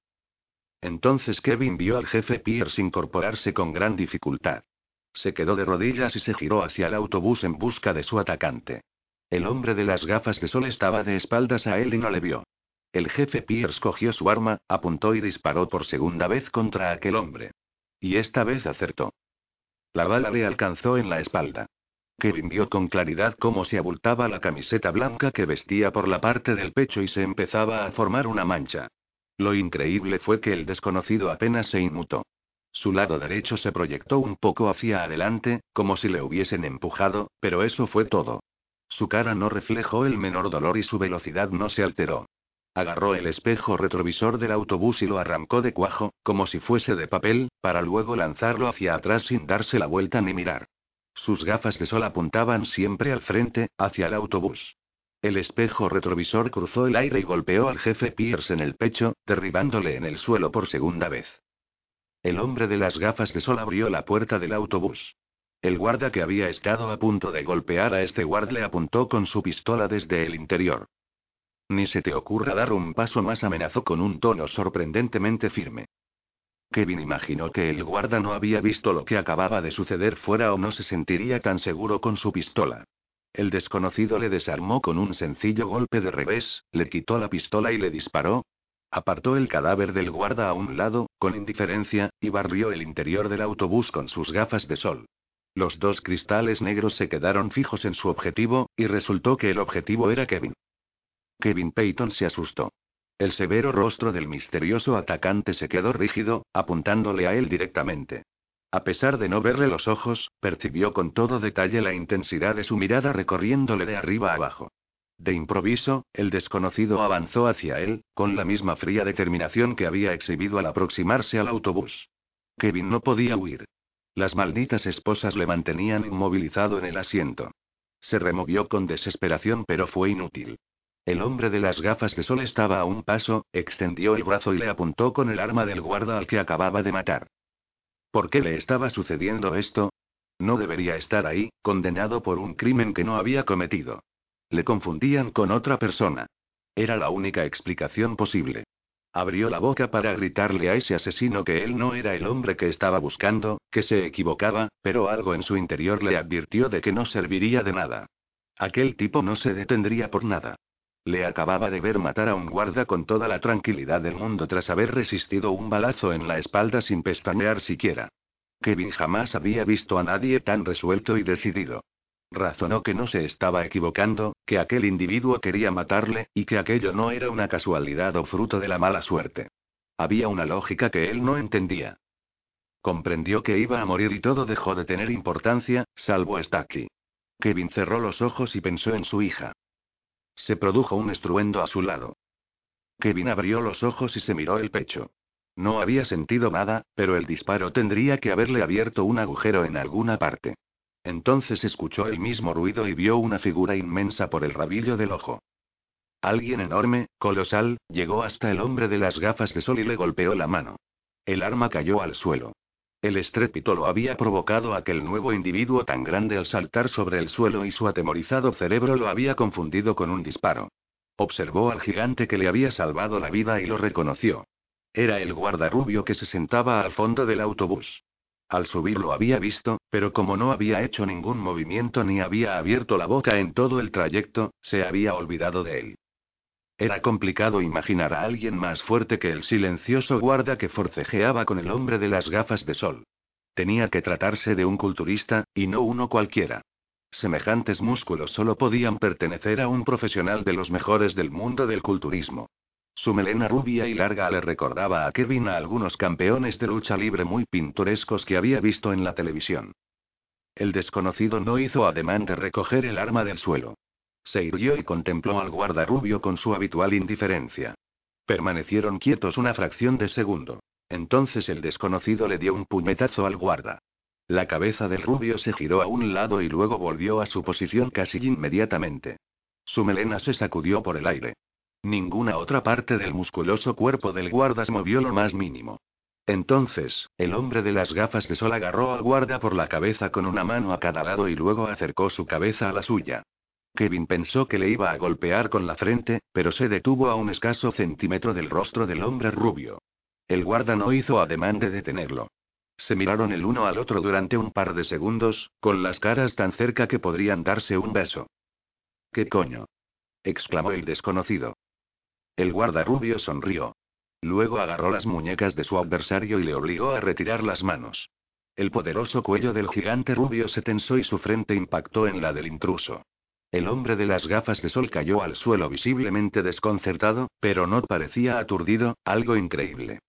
Entonces Kevin vio al jefe Pierce incorporarse con gran dificultad. Se quedó de rodillas y se giró hacia el autobús en busca de su atacante. El hombre de las gafas de sol estaba de espaldas a él y no le vio. El jefe Pierce cogió su arma, apuntó y disparó por segunda vez contra aquel hombre. Y esta vez acertó. La bala le alcanzó en la espalda. Kevin vio con claridad cómo se abultaba la camiseta blanca que vestía por la parte del pecho y se empezaba a formar una mancha. Lo increíble fue que el desconocido apenas se inmutó. Su lado derecho se proyectó un poco hacia adelante, como si le hubiesen empujado, pero eso fue todo. Su cara no reflejó el menor dolor y su velocidad no se alteró. Agarró el espejo retrovisor del autobús y lo arrancó de cuajo, como si fuese de papel, para luego lanzarlo hacia atrás sin darse la vuelta ni mirar. Sus gafas de sol apuntaban siempre al frente, hacia el autobús. El espejo retrovisor cruzó el aire y golpeó al jefe Pierce en el pecho, derribándole en el suelo por segunda vez. El hombre de las gafas de sol abrió la puerta del autobús. El guarda que había estado a punto de golpear a este guard le apuntó con su pistola desde el interior. Ni se te ocurra dar un paso más, amenazó con un tono sorprendentemente firme. Kevin imaginó que el guarda no había visto lo que acababa de suceder fuera o no se sentiría tan seguro con su pistola. El desconocido le desarmó con un sencillo golpe de revés, le quitó la pistola y le disparó, Apartó el cadáver del guarda a un lado, con indiferencia, y barrió el interior del autobús con sus gafas de sol. Los dos cristales negros se quedaron fijos en su objetivo, y resultó que el objetivo era Kevin. Kevin Peyton se asustó. El severo rostro del misterioso atacante se quedó rígido, apuntándole a él directamente. A pesar de no verle los ojos, percibió con todo detalle la intensidad de su mirada recorriéndole de arriba a abajo. De improviso, el desconocido avanzó hacia él, con la misma fría determinación que había exhibido al aproximarse al autobús. Kevin no podía huir. Las malditas esposas le mantenían inmovilizado en el asiento. Se removió con desesperación, pero fue inútil. El hombre de las gafas de sol estaba a un paso, extendió el brazo y le apuntó con el arma del guarda al que acababa de matar. ¿Por qué le estaba sucediendo esto? No debería estar ahí, condenado por un crimen que no había cometido. Le confundían con otra persona. Era la única explicación posible. Abrió la boca para gritarle a ese asesino que él no era el hombre que estaba buscando, que se equivocaba, pero algo en su interior le advirtió de que no serviría de nada. Aquel tipo no se detendría por nada. Le acababa de ver matar a un guarda con toda la tranquilidad del mundo tras haber resistido un balazo en la espalda sin pestañear siquiera. Kevin jamás había visto a nadie tan resuelto y decidido. Razonó que no se estaba equivocando, que aquel individuo quería matarle, y que aquello no era una casualidad o fruto de la mala suerte. Había una lógica que él no entendía. Comprendió que iba a morir y todo dejó de tener importancia, salvo aquí. Kevin cerró los ojos y pensó en su hija. Se produjo un estruendo a su lado. Kevin abrió los ojos y se miró el pecho. No había sentido nada, pero el disparo tendría que haberle abierto un agujero en alguna parte. Entonces escuchó el mismo ruido y vio una figura inmensa por el rabillo del ojo. Alguien enorme, colosal, llegó hasta el hombre de las gafas de sol y le golpeó la mano. El arma cayó al suelo. El estrépito lo había provocado aquel nuevo individuo tan grande al saltar sobre el suelo y su atemorizado cerebro lo había confundido con un disparo. Observó al gigante que le había salvado la vida y lo reconoció. Era el guardarrubio que se sentaba al fondo del autobús. Al subir lo había visto, pero como no había hecho ningún movimiento ni había abierto la boca en todo el trayecto, se había olvidado de él. Era complicado imaginar a alguien más fuerte que el silencioso guarda que forcejeaba con el hombre de las gafas de sol. Tenía que tratarse de un culturista, y no uno cualquiera. Semejantes músculos solo podían pertenecer a un profesional de los mejores del mundo del culturismo. Su melena rubia y larga le recordaba a Kevin a algunos campeones de lucha libre muy pintorescos que había visto en la televisión. El desconocido no hizo ademán de recoger el arma del suelo. Se irguió y contempló al guardarrubio con su habitual indiferencia. Permanecieron quietos una fracción de segundo. Entonces el desconocido le dio un puñetazo al guarda. La cabeza del rubio se giró a un lado y luego volvió a su posición casi inmediatamente. Su melena se sacudió por el aire. Ninguna otra parte del musculoso cuerpo del guarda se movió lo más mínimo. Entonces, el hombre de las gafas de sol agarró al guarda por la cabeza con una mano a cada lado y luego acercó su cabeza a la suya. Kevin pensó que le iba a golpear con la frente, pero se detuvo a un escaso centímetro del rostro del hombre rubio. El guarda no hizo ademán de detenerlo. Se miraron el uno al otro durante un par de segundos, con las caras tan cerca que podrían darse un beso. ¿Qué coño? exclamó el desconocido. El guardarrubio sonrió. Luego agarró las muñecas de su adversario y le obligó a retirar las manos. El poderoso cuello del gigante rubio se tensó y su frente impactó en la del intruso. El hombre de las gafas de sol cayó al suelo visiblemente desconcertado, pero no parecía aturdido, algo increíble.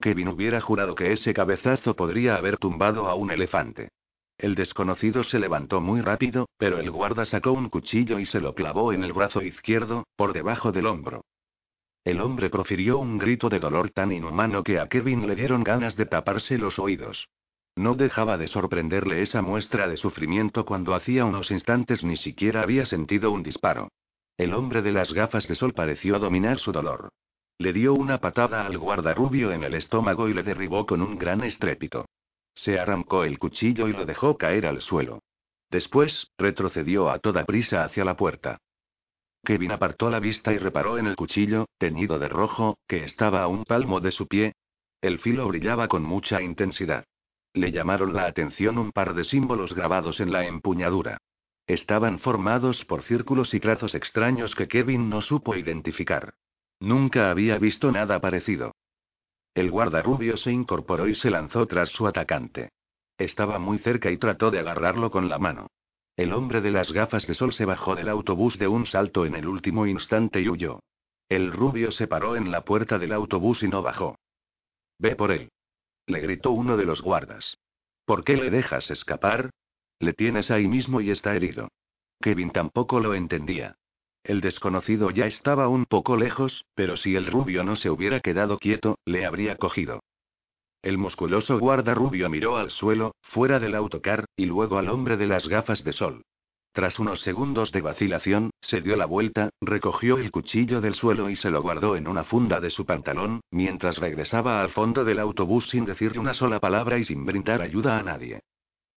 Kevin hubiera jurado que ese cabezazo podría haber tumbado a un elefante. El desconocido se levantó muy rápido, pero el guarda sacó un cuchillo y se lo clavó en el brazo izquierdo, por debajo del hombro. El hombre profirió un grito de dolor tan inhumano que a Kevin le dieron ganas de taparse los oídos. No dejaba de sorprenderle esa muestra de sufrimiento cuando hacía unos instantes ni siquiera había sentido un disparo. El hombre de las gafas de sol pareció dominar su dolor. Le dio una patada al guardarrubio en el estómago y le derribó con un gran estrépito. Se arrancó el cuchillo y lo dejó caer al suelo. Después, retrocedió a toda prisa hacia la puerta. Kevin apartó la vista y reparó en el cuchillo, teñido de rojo, que estaba a un palmo de su pie. El filo brillaba con mucha intensidad. Le llamaron la atención un par de símbolos grabados en la empuñadura. Estaban formados por círculos y trazos extraños que Kevin no supo identificar. Nunca había visto nada parecido. El guardarrubio se incorporó y se lanzó tras su atacante. Estaba muy cerca y trató de agarrarlo con la mano. El hombre de las gafas de sol se bajó del autobús de un salto en el último instante y huyó. El rubio se paró en la puerta del autobús y no bajó. Ve por él. Le gritó uno de los guardas. ¿Por qué le dejas escapar? Le tienes ahí mismo y está herido. Kevin tampoco lo entendía. El desconocido ya estaba un poco lejos, pero si el rubio no se hubiera quedado quieto, le habría cogido. El musculoso guarda rubio miró al suelo, fuera del autocar, y luego al hombre de las gafas de sol. Tras unos segundos de vacilación, se dio la vuelta, recogió el cuchillo del suelo y se lo guardó en una funda de su pantalón, mientras regresaba al fondo del autobús sin decirle una sola palabra y sin brindar ayuda a nadie.